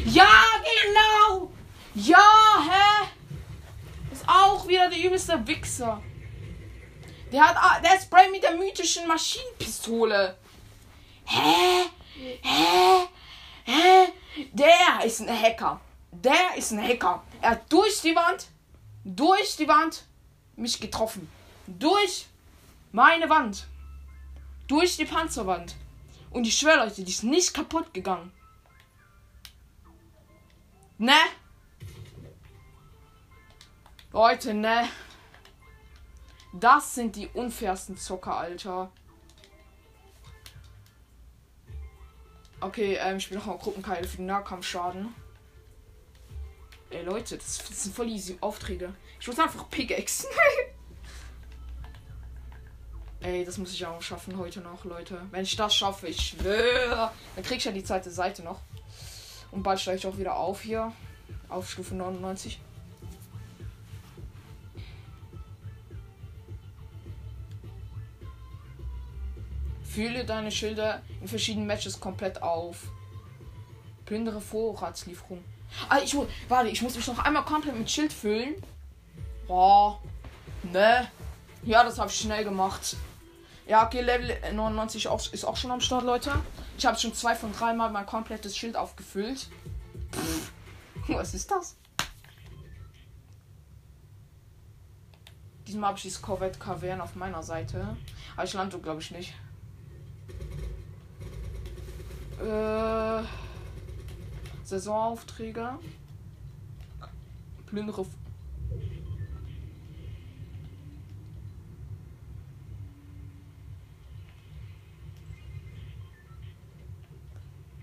Ja, genau! Ja, hä? Ist auch übelste Wichser. Der hat, ah, der sprayt mit der mythischen Maschinenpistole. Hä? Hä? Hä? Der ist ein Hacker. Der ist ein Hacker. Er hat durch die Wand, durch die Wand mich getroffen. Durch meine Wand. Durch die Panzerwand. Und ich schwöre Leute, die ist nicht kaputt gegangen. Ne? Leute, ne? Das sind die unfairsten Zocker, Alter. Okay, ähm, ich bin noch mal Gruppenkeile für den Nahkampfschaden. Ey, Leute, das, das sind voll easy Aufträge. Ich muss einfach Pickaxen. Ey, das muss ich auch schaffen heute noch, Leute. Wenn ich das schaffe, ich schwöre, dann krieg ich ja die zweite Seite noch. Und bald steige ich auch wieder auf hier. Auf Stufe 99. Fühle deine Schilder in verschiedenen Matches komplett auf. Plündere Vorratslieferung. Ah, ich. Warte, ich muss mich noch einmal komplett mit Schild füllen. Boah. Ne. Ja, das habe ich schnell gemacht. Ja, okay, Level 99 auch, ist auch schon am Start, Leute. Ich habe schon zwei von drei Mal mein komplettes Schild aufgefüllt. Pff, was ist das? Diesmal habe ich dieses Corvette Cavern auf meiner Seite. Aber ich lande, glaube ich, nicht. Äh, Saisonaufträge. Plündere.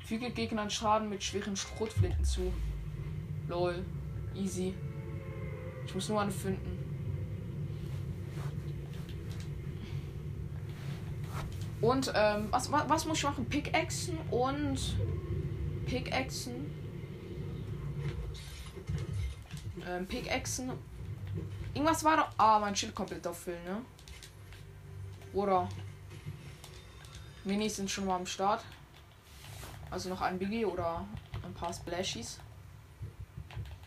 Füge Gegnern Schaden mit schweren Schrotflinten zu. Lol. Easy. Ich muss nur eine finden. Und ähm, was, was, was muss ich machen? Pickaxen und Pickaxen. Ähm, Pickaxen. Irgendwas war doch. Ah, mein Schild komplett auffüllen, ne? Oder? Minis sind schon mal am Start. Also noch ein Biggie oder ein paar Splashies.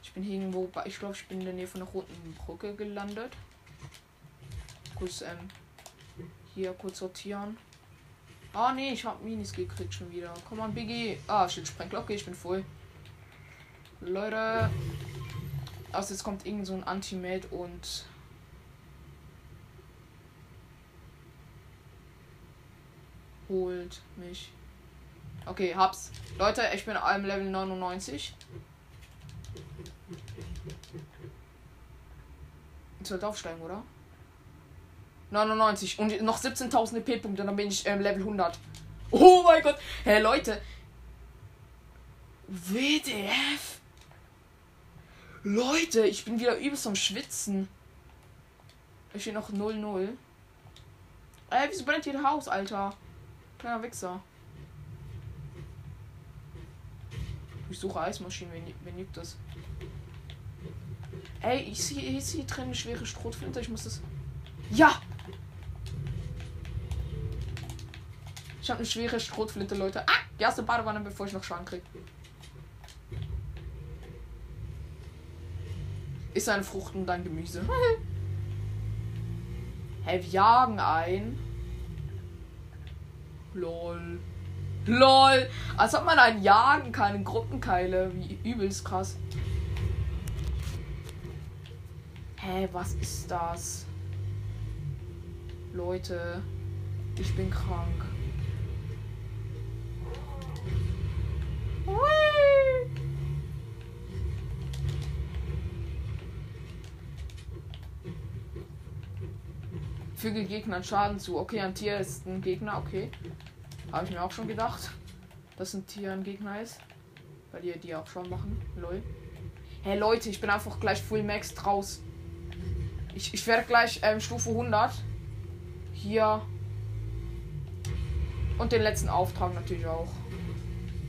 Ich bin irgendwo, ich glaube, ich bin in der Nähe von der roten Brücke gelandet. Kurz ähm, hier kurz sortieren. Ah, nee, ich hab Minis gekriegt schon wieder. Komm on, Biggie. Ah, steht Sprengglocke, ich bin voll. Leute. Also jetzt kommt irgend so ein Anti-Mate und. Holt mich. Okay, hab's. Leute, ich bin am Level 99. Ich sollte aufsteigen, oder? 99 und noch 17.000 EP-Punkte, dann bin ich ähm, Level 100. Oh mein Gott. Hey Leute. WDF? Leute, ich bin wieder übelst am Schwitzen. Ich stehe noch 0-0. Ey, wieso brennt hier Haus, Alter? Kleiner Wichser. Ich suche Eismaschinen, wen, wen juckt das? Ey, ich sehe sehe drin eine schwere Strohflinte, ich muss das. Ja! Ich habe eine schwere Strohflinte, Leute. Ah! Die erste Badewanne, bevor ich noch Schwank krieg. Ist eine Frucht und ein Gemüse. hey, wir jagen ein. Lol. LOL. Als ob man einen jagen kann in Gruppenkeile. Wie übelst krass. Hä, hey, was ist das? Leute, ich bin krank. Füge Gegnern Schaden zu. Okay, ein Tier ist ein Gegner, okay. Habe ich mir auch schon gedacht, dass ein Tier ein Gegner ist. Weil die die auch schon machen. Lol. Hey Leute, ich bin einfach gleich Full Max draus. Ich, ich werde gleich ähm, Stufe 100. Hier. Und den letzten Auftrag natürlich auch.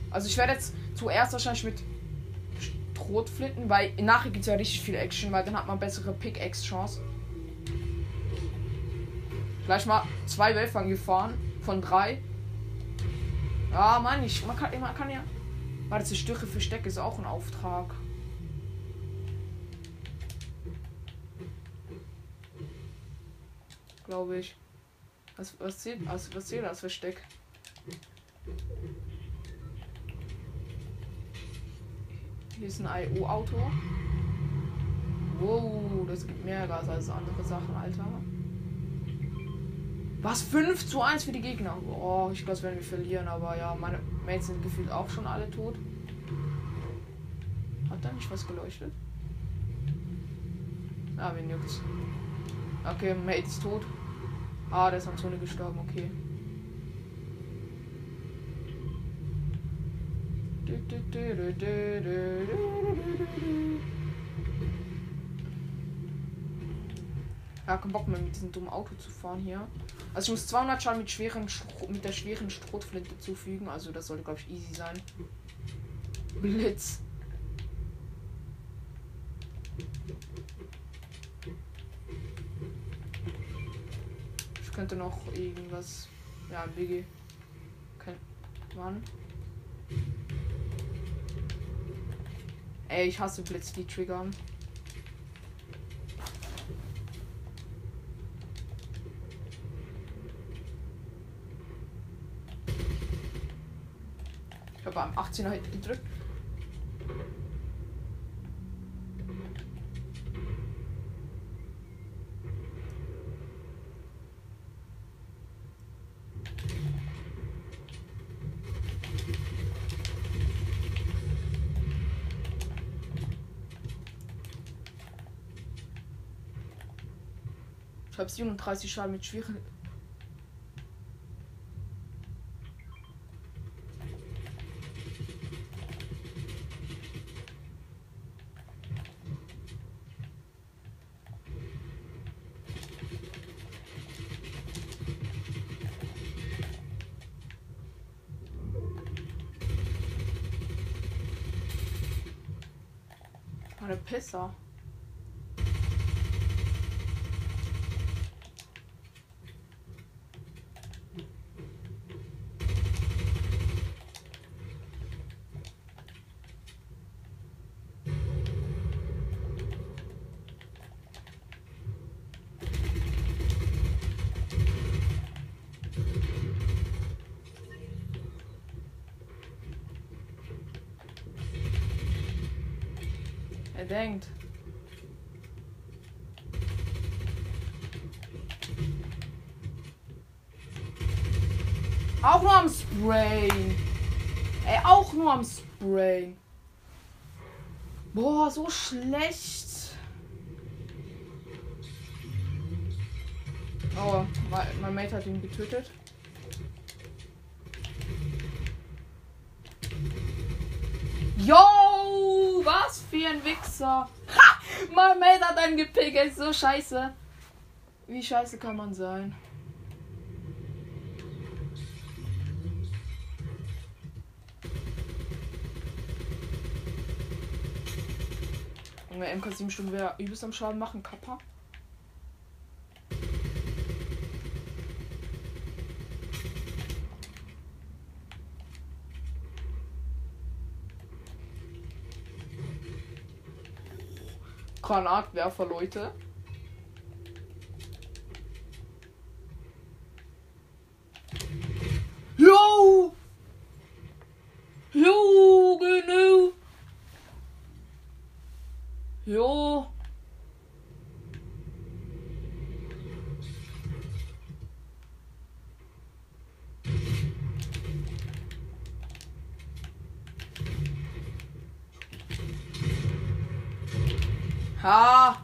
Also ich werde jetzt zuerst wahrscheinlich mit Schrotflinten, weil nachher gibt es ja richtig viel Action, weil dann hat man bessere Pickaxe-Chance. Gleich mal zwei Wölfern gefahren von drei. Ja, Mann, ich, man, kann, man kann ja. Warte, zerstöre Versteck ist auch ein Auftrag. Glaube ich. Was, was, zählt, was, was zählt das Versteck? Hier ist ein IO-Auto. Wow, das gibt mehr Gas als andere Sachen, Alter. Was? 5 zu 1 für die Gegner. Oh, ich glaube, werden wir verlieren, aber ja, meine Mates sind gefühlt auch schon alle tot. Hat da nicht was geleuchtet? Ah, wen juckt's? Okay, Mate ist tot. Ah, der ist an Zone gestorben, okay. Ja, kein Bock mehr mit diesem dummen Auto zu fahren hier. Also ich muss 200 Schaden mit, schweren mit der schweren Strohflinte zufügen. Also das sollte, glaube ich, easy sein. Blitz. Ich könnte noch irgendwas... Ja, Biggie. Kein... Mann. Ey, ich hasse Blitz, die triggern. Am 18er Hit gedrückt. Ich habe 37 Schaden mit schweren Eine denkt. Auch nur am Sprayen. Ey, auch nur am Sprayen. Boah, so schlecht. Oh, mein Mate hat ihn getötet. Yo, was Wichser. Ha! Mein Mate hat einen gepickt, so scheiße. Wie scheiße kann man sein? Junge, MK7 Stunden wäre übelst am Schaden machen, Kappa. Granatwerfer, Leute. Yo! Yo, genau. Jo. Ha!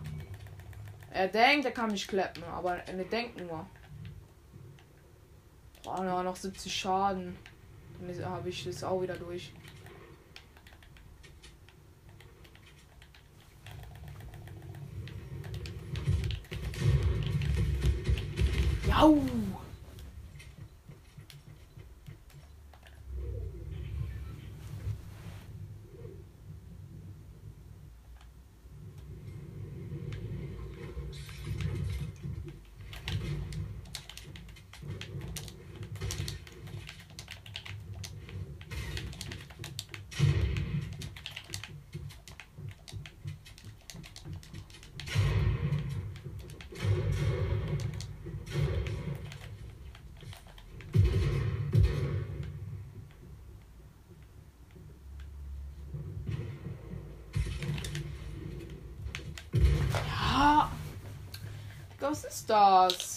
Er denkt, er kann mich kleppen, aber er denkt nur. Ja, noch 70 Schaden. Dann habe ich das auch wieder durch. Ja. Was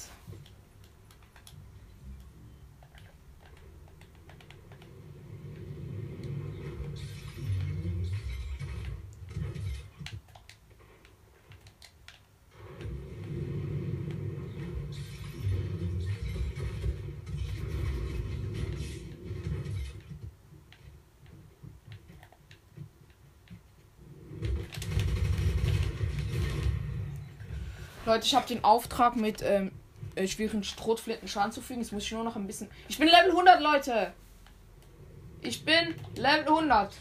Leute, ich habe den Auftrag mit ähm, äh, schwierigen Strohflinten Schaden zu fügen. Jetzt muss ich nur noch ein bisschen. Ich bin Level 100, Leute. Ich bin Level 100.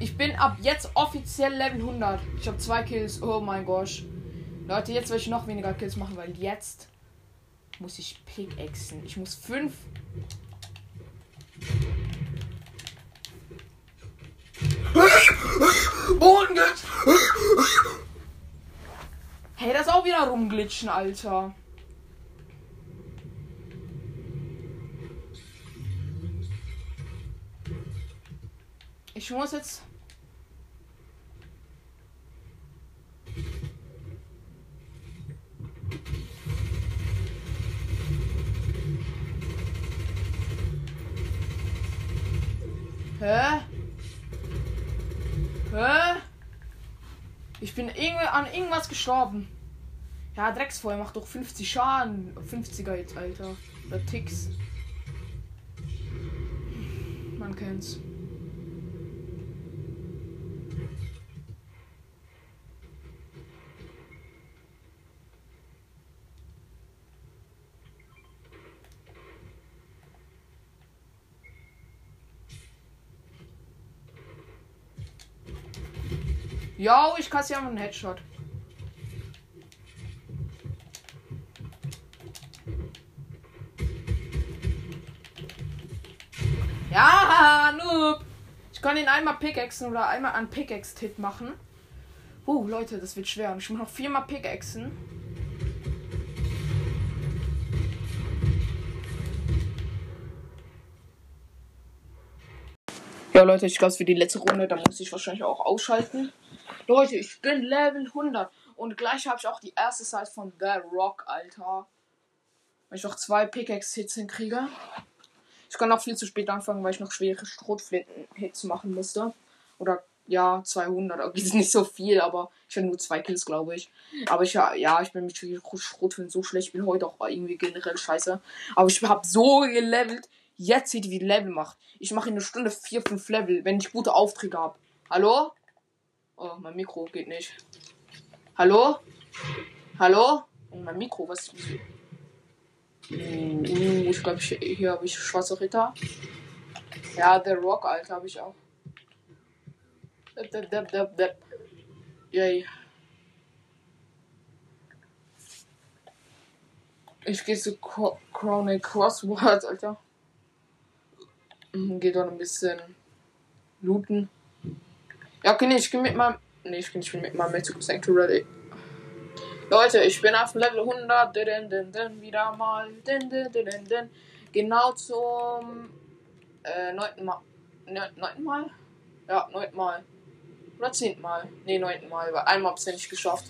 Ich bin ab jetzt offiziell Level 100. Ich habe zwei Kills. Oh mein Gott. Leute, jetzt will ich noch weniger Kills machen, weil jetzt muss ich Pickaxen. Ich muss fünf. Boden geht. Hey, das auch wieder rumglitschen, Alter. Ich muss jetzt. Hä? Hä? Ich bin an irgendwas gestorben. Ja, Drecksfeuer macht doch 50 Schaden. 50er jetzt, Alter. Oder Ticks. Man kennt's. Jo, ich kassiere einen Headshot. Kann ihn einmal Pickaxen oder einmal an Pickaxe-Hit machen. Oh, Leute, das wird schwer. Ich muss noch viermal Pickaxen. Ja, Leute, ich glaube, für die letzte Runde, da muss ich wahrscheinlich auch ausschalten. Leute, ich bin Level 100. Und gleich habe ich auch die erste Size von The Rock, Alter. Wenn ich noch zwei Pickaxe-Hits hinkriege. Ich kann auch viel zu spät anfangen, weil ich noch schwere Schrotflinten-Hits machen musste. Oder ja, 200. Okay, ist nicht so viel, aber ich habe nur zwei Kills, glaube ich. Aber ich ja, ich bin mit Schrotflinten so schlecht. Ich bin heute auch irgendwie generell scheiße. Aber ich habe so gelevelt. Jetzt seht ihr, wie Level macht. Ich mache in einer Stunde 4, 5 Level, wenn ich gute Aufträge habe. Hallo? Oh, mein Mikro geht nicht. Hallo? Hallo? Oh, mein Mikro, was? Uh, ich glaube, hier habe ich schwarze Ritter. Ja, The Rock, Alter, habe ich auch. Dep, dep, dep, dep, dep. Yay. Ich gehe zu Chronic Crosswords, Alter. Geht dann ein bisschen looten. Ja, okay, nee, ich gehe mit meinem. Nee, ich gehe nicht mit meinem Magic Sanctuary. Leute, ich bin auf Level 100. Din, din, din, wieder mal. Genau zum. Äh, neunten Mal. Ne, neunten Mal? Ja, neunten Mal. Oder zehnten Mal. Nee, neunten Mal. Weil einmal hab's ja nicht geschafft.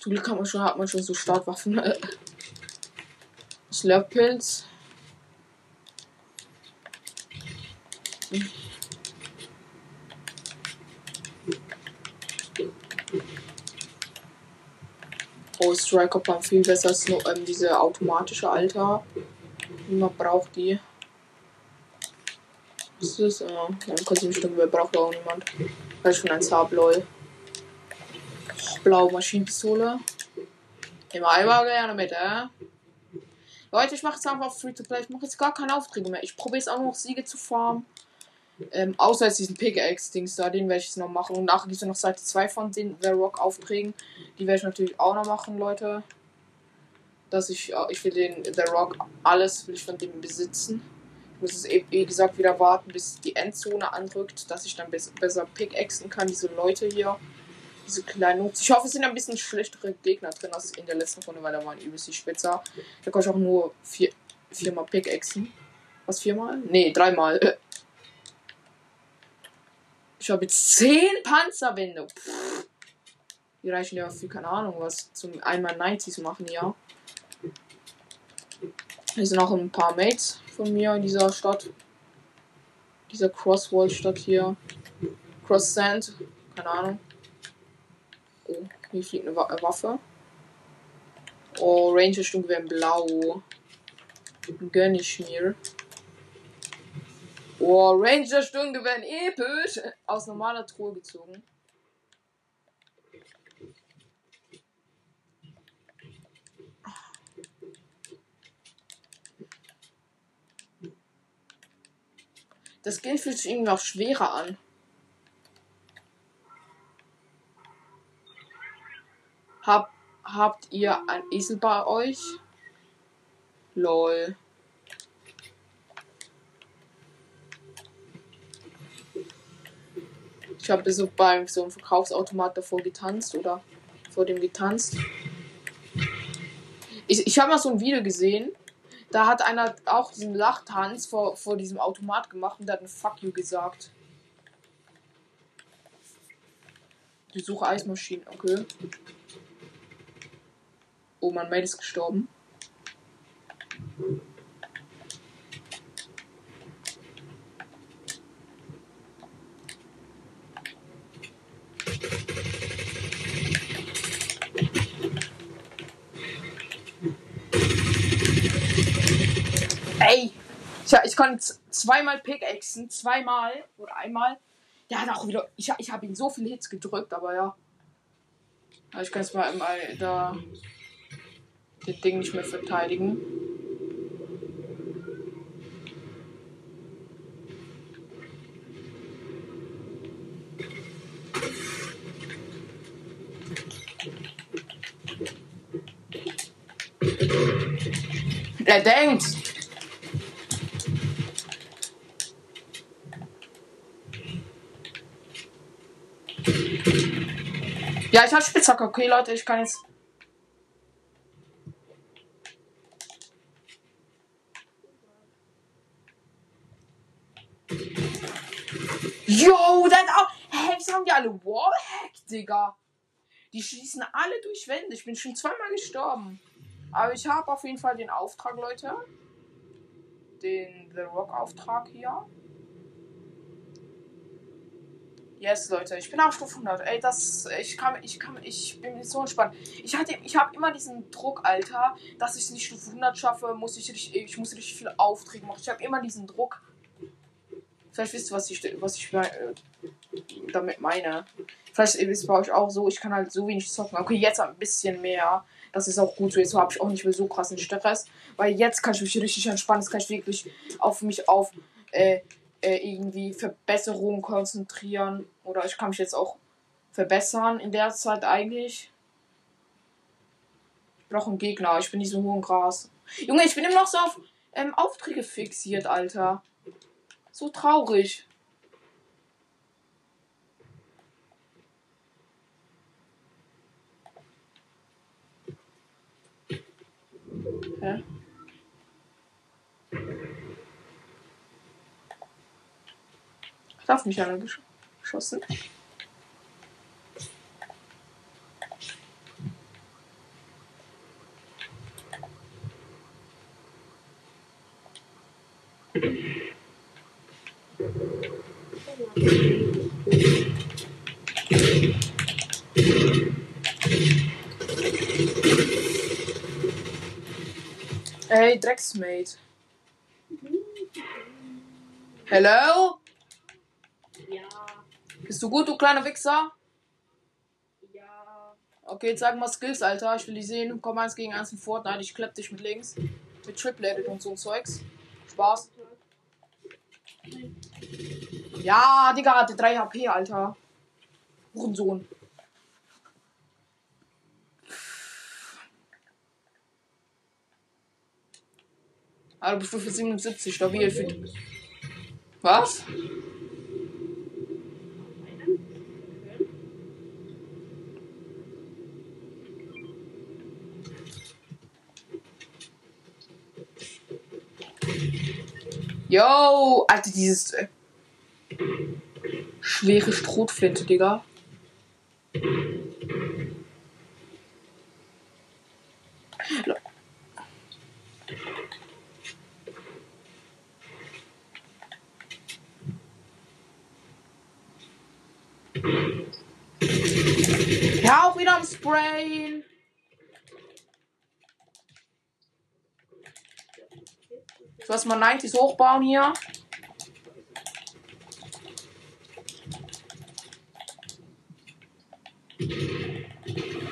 Zum Glück hat man schon, hat man schon so Startwaffen. Slurp-Pilz. Oh, Striker Pump viel besser als nur ähm, diese automatische Alter. Man braucht die. Was ist das? Ja, dann kann sie bestimmt, wer braucht auch niemand. Weil ich schon eins habe, lol. Blaue Maschinenpistole. Immer einmal gerne mit, äh? Leute, ich mache jetzt einfach Free to Play. Ich mache jetzt gar keine Aufträge mehr. Ich probiere jetzt auch noch Siege zu farmen. Ähm, außer jetzt diesen Pickaxe-Dings da, den werde ich jetzt noch machen. Und nachher gibt es noch Seite 2 von den The Rock-Aufträgen. Die werde ich natürlich auch noch machen, Leute. Dass ich, ich will den The Rock, alles will ich von dem besitzen. Ich muss es eben, wie gesagt, wieder warten, bis die Endzone anrückt, dass ich dann besser Pickaxen kann. Diese Leute hier, diese kleinen Notes. Ich hoffe, es sind ein bisschen schlechtere Gegner drin als in der letzten Runde, weil da waren übelst die Spitzer. Da kann ich auch nur vier, viermal Pickaxen. Was, viermal? Nee, dreimal. Ich habe jetzt 10 Panzerwände. Pff. Die reichen ja für keine Ahnung was zum einmal 90s machen, ja. Hier sind auch ein paar Mates von mir in dieser Stadt. Dieser Crosswall-Stadt hier. Cross Sand. Keine Ahnung. Oh, hier fliegt eine Waffe. Oh, Ranger-Sturmgewehr in Blau. Gönn ich mir. Oh, Ranger Sturmgewehr episch. Aus normaler Truhe gezogen. Das Skin fühlt sich irgendwie auch schwerer an. Hab, habt ihr ein Esel bei euch? Lol. Ich habe so beim so einem Verkaufsautomat davor getanzt oder vor dem getanzt. Ich, ich habe mal so ein Video gesehen. Da hat einer auch diesen Lachtanz vor, vor diesem Automat gemacht und hat ein Fuck you gesagt. Ich suche Eismaschinen, okay. Oh, mein Mate ist gestorben. Ey, ich, ich konnte zweimal Pickaxen, zweimal oder einmal. Der hat auch wieder. Ich, ich habe ihn so viele Hits gedrückt, aber ja. Ich kann jetzt mal, mal da das Ding nicht mehr verteidigen. Er denkt. Ja, ich habe Spitzhacke. Okay, Leute, ich kann jetzt. Yo, dann auch. Hä, wieso haben die alle Wallhack, Digga? Die schießen alle durch Wände. Ich bin schon zweimal gestorben. Aber ich habe auf jeden Fall den Auftrag, Leute. Den The Rock-Auftrag hier. Yes, Leute, ich bin auf Stufe 100. Ey, das, ich kann, ich kann, ich bin so entspannt. Ich hatte, ich habe immer diesen Druck, Alter, dass ich nicht Stufe 100 schaffe, muss ich ich muss richtig viele Aufträge machen. Ich habe immer diesen Druck. Vielleicht wisst ihr, was ich, was ich äh, damit meine. Vielleicht ist es bei euch auch so, ich kann halt so wenig zocken. Okay, jetzt ein bisschen mehr. Das ist auch gut so. Jetzt habe ich auch nicht mehr so krassen Stress. Weil jetzt kann ich mich richtig entspannen. Jetzt kann ich wirklich auf mich auf äh, äh, irgendwie Verbesserungen konzentrieren. Oder ich kann mich jetzt auch verbessern in der Zeit eigentlich. Ich brauche einen Gegner. Ich bin nicht so hohen Gras. Junge, ich bin immer noch so auf ähm, Aufträge fixiert, Alter. So traurig. Hä? Auf mich gesch geschossen? Hey, Drecksmate. Hello? Bist du gut, du kleiner Wichser?
ja.
Okay, zeig mal Skills, Alter. Ich will die sehen. Komm eins gegen eins in Fortnite. Ich klepp dich mit links. Mit Triple Edit und so Zeugs. Spaß. Ja, Digga, hatte 3 HP, Alter. Hurensohn. Also bist du für 77 stabil für. Was? Yo, Alter, dieses äh, schwere Strohflinte, Digga. Ja, auch wieder am Sprayen. Lass mal 90s hochbauen hier.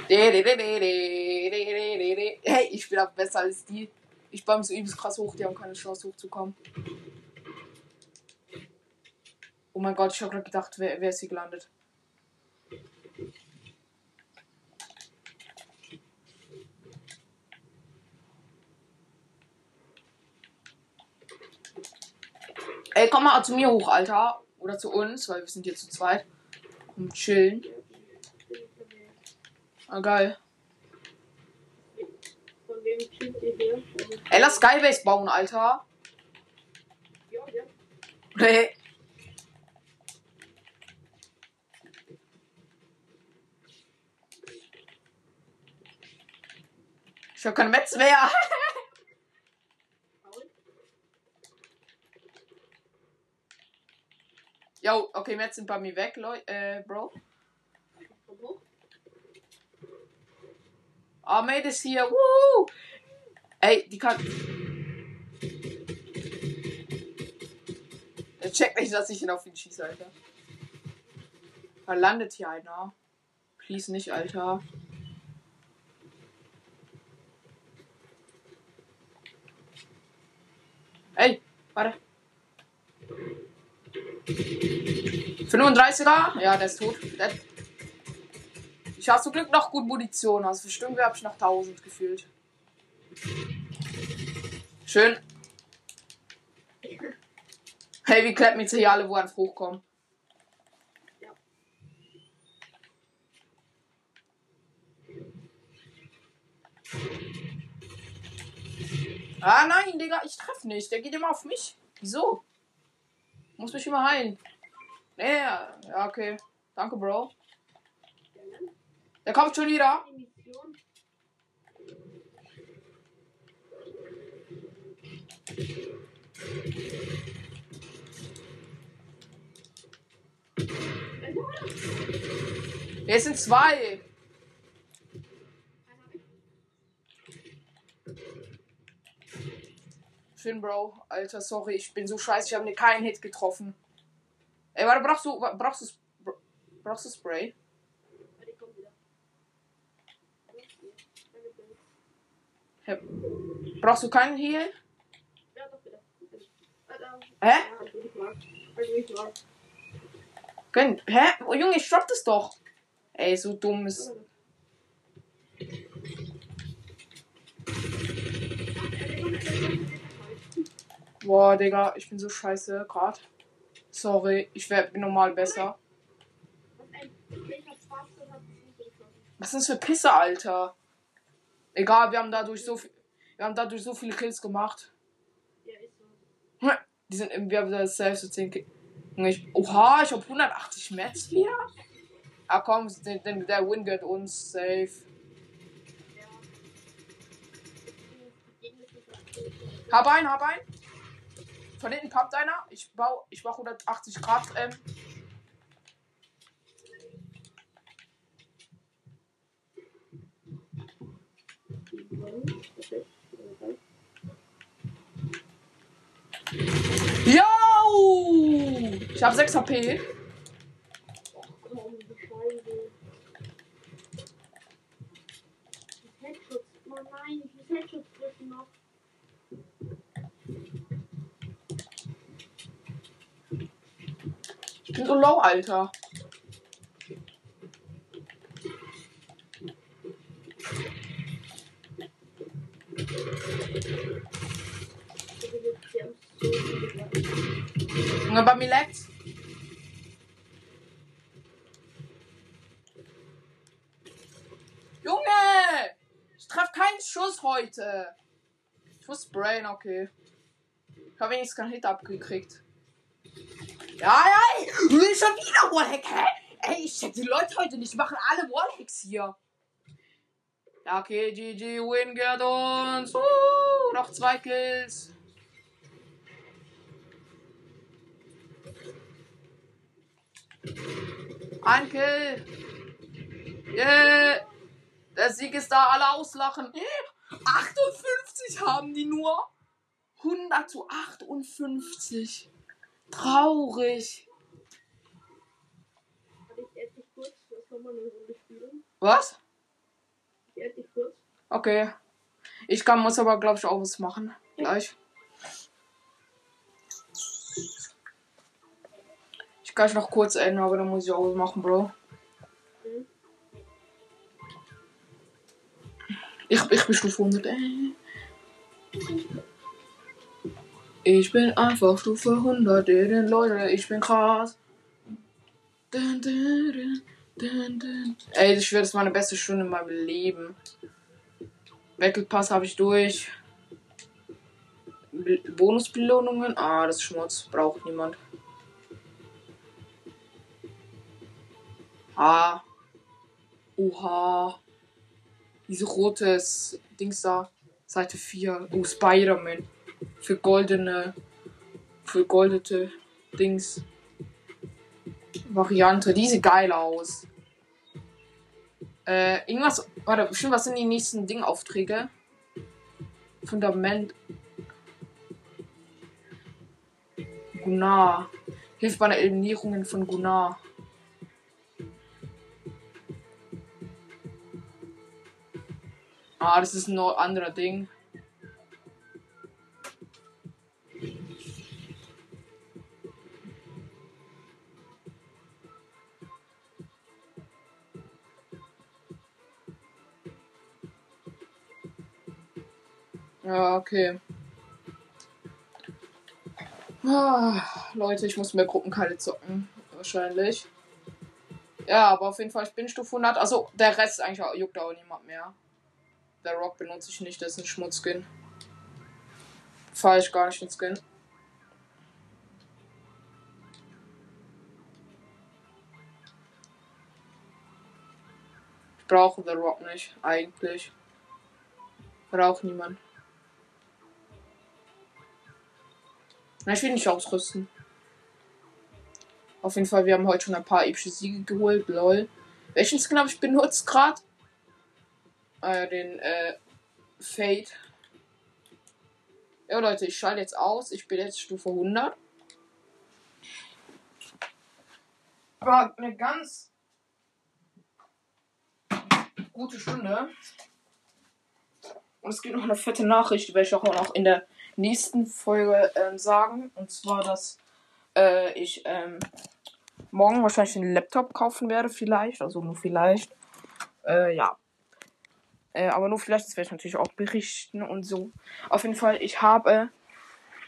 Hey, ich bin auch besser als die. Ich baue mich so übelst krass hoch, die haben keine Chance hochzukommen. Oh mein Gott, ich habe gerade gedacht, wer, wer ist hier gelandet? Ey, komm mal zu mir hoch, Alter. Oder zu uns, weil wir sind hier zu zweit. Und chillen. Ah, geil.
Von wem schiebt ihr hier?
Ey, lass Skybase bauen, Alter.
Ja, ja.
Hey. Ich hab keine Metz mehr. Yo, okay, Metz sind bei mir weg, Leute, äh, Bro.
Hoch.
Ah, Mate ist hier. Woo! Ey, die kann. Er checkt nicht, dass ich ihn auf ihn schieße, Alter. Da landet hier einer. Please nicht, Alter. Ey, warte. 35er? Ja, der ist tot. Der, ich habe zum Glück noch gut Munition. Also für Stunde habe ich noch 1000 gefühlt. Schön. Hey, wie klappt mir hier alle, wo ein hochkommen?
Ja.
Ah nein, Digga, ich treffe nicht. Der geht immer auf mich. Wieso? Muss mich immer heilen. Nee, ja, okay. Danke, Bro. Der kommt schon wieder. Es sind zwei. Schön, Bro. Alter, sorry, ich bin so scheiße. Ich habe mir keinen Hit getroffen. Ey, warte, brauchst du, brauchst du, brauchst du Spray? Hä? Brauchst du keinen Heal?
Ja, doch. Alter.
Hä? Gönn. Hä? Oh, Junge, ich drop das doch. Ey, so dumm ist. Boah, Digga, ich bin so scheiße grad. Sorry, ich bin normal besser.
Was ist
das für Pisse, Alter? Egal, wir haben dadurch so viel, wir haben dadurch so viele Kills gemacht.
Ja, ist so.
Die sind wir haben das safe so 10 Kills. Oha, ich hab 180 Mets wieder. Ah komm, den, der Win gehört uns safe. Hab einen, hab einen. Von hinten pumpt einer. Ich bau, ich mach 180 Grad. Ähm, Yo! Ich hab 6 HP.
Och, komm, du Scheiße. Ich Headshot. Oh nein, ich muss Headshot drücken noch.
Ich bin so low, Alter. Junge, bei mir leckt's. Junge! Ich treff keinen Schuss heute. Ich muss sprayen, okay. Ich habe wenigstens keinen Hit abgekriegt. Ja, ja, schon wieder Wallhack, hä? Ey, ich check die Leute heute nicht. Machen alle Wallhacks hier. Ja, okay, GG, Win gehört uns. Uh, noch zwei Kills. Ein Kill. Yeah. Der Sieg ist da, alle auslachen. 58 haben die nur. 100 zu 58. Traurig.
Warte, ich add dich kurz. Lass nochmal eine Runde spielen.
Was?
Ich add dich kurz.
Okay. Ich kann, muss aber, glaube ich, auch was machen. Gleich. Ich kann noch kurz ändern, aber dann muss ich auch was machen, Bro. Ich, ich bin Stufe 100. ey. Ich bin einfach Stufe 100. Dün, Leute, ich bin krass. Dün, dün. Ey, ich schwöre, das war meine beste Stunde in meinem Leben. Battle Pass habe ich durch. Be- Bonusbelohnungen? Ah, das ist Schmutz. Braucht niemand. Ah. Oha. Diese rotes Dings da. Seite 4. Oh, Spider-Man. Für goldene. Für goldete Dings. Variante. Die sieht geil aus. Äh, irgendwas. Warte, bestimmt, was sind die nächsten Dingaufträge? Fundament. Gunnar. Hilft bei der Eliminierung von Gunnar. Ah, das ist ein anderer Ding. Ja, okay. Ah, Leute, ich muss mehr Gruppenkeile zocken. Wahrscheinlich. Ja, aber auf jeden Fall, ich bin Stufe 100. Also, der Rest eigentlich juckt auch niemand mehr. Der Rock benutze ich nicht, das ist ein Schmutzskin. Fahre ich gar nicht mit Skin. Ich brauche The Rock nicht, eigentlich. Braucht niemand. Na, ich will nicht ausrüsten. Auf jeden Fall, wir haben heute schon ein paar epische Siege geholt. Lol. Welchen Skin habe ich benutzt gerade? Äh, den, äh, Fate. Ja, Leute, ich schalte jetzt aus. Ich bin jetzt Stufe 100. War eine ganz gute Stunde. Und es gibt noch eine fette Nachricht, ich auch noch in der nächsten Folge ähm, sagen. Und zwar, dass äh, ich ähm, morgen wahrscheinlich einen Laptop kaufen werde, vielleicht. Also nur vielleicht. Äh, ja. Äh, aber nur vielleicht, das werde ich natürlich auch berichten und so. Auf jeden Fall, ich habe.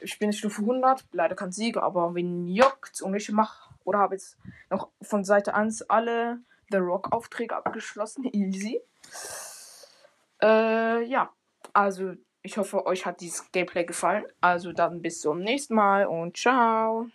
Ich bin Stufe 100, leider kein Sieger, aber wen juckt's und ich mache. Oder habe jetzt noch von Seite 1 alle The Rock Aufträge abgeschlossen. Easy. Äh, ja. Also, ich hoffe, euch hat dieses Gameplay gefallen. Also dann bis zum nächsten Mal und ciao.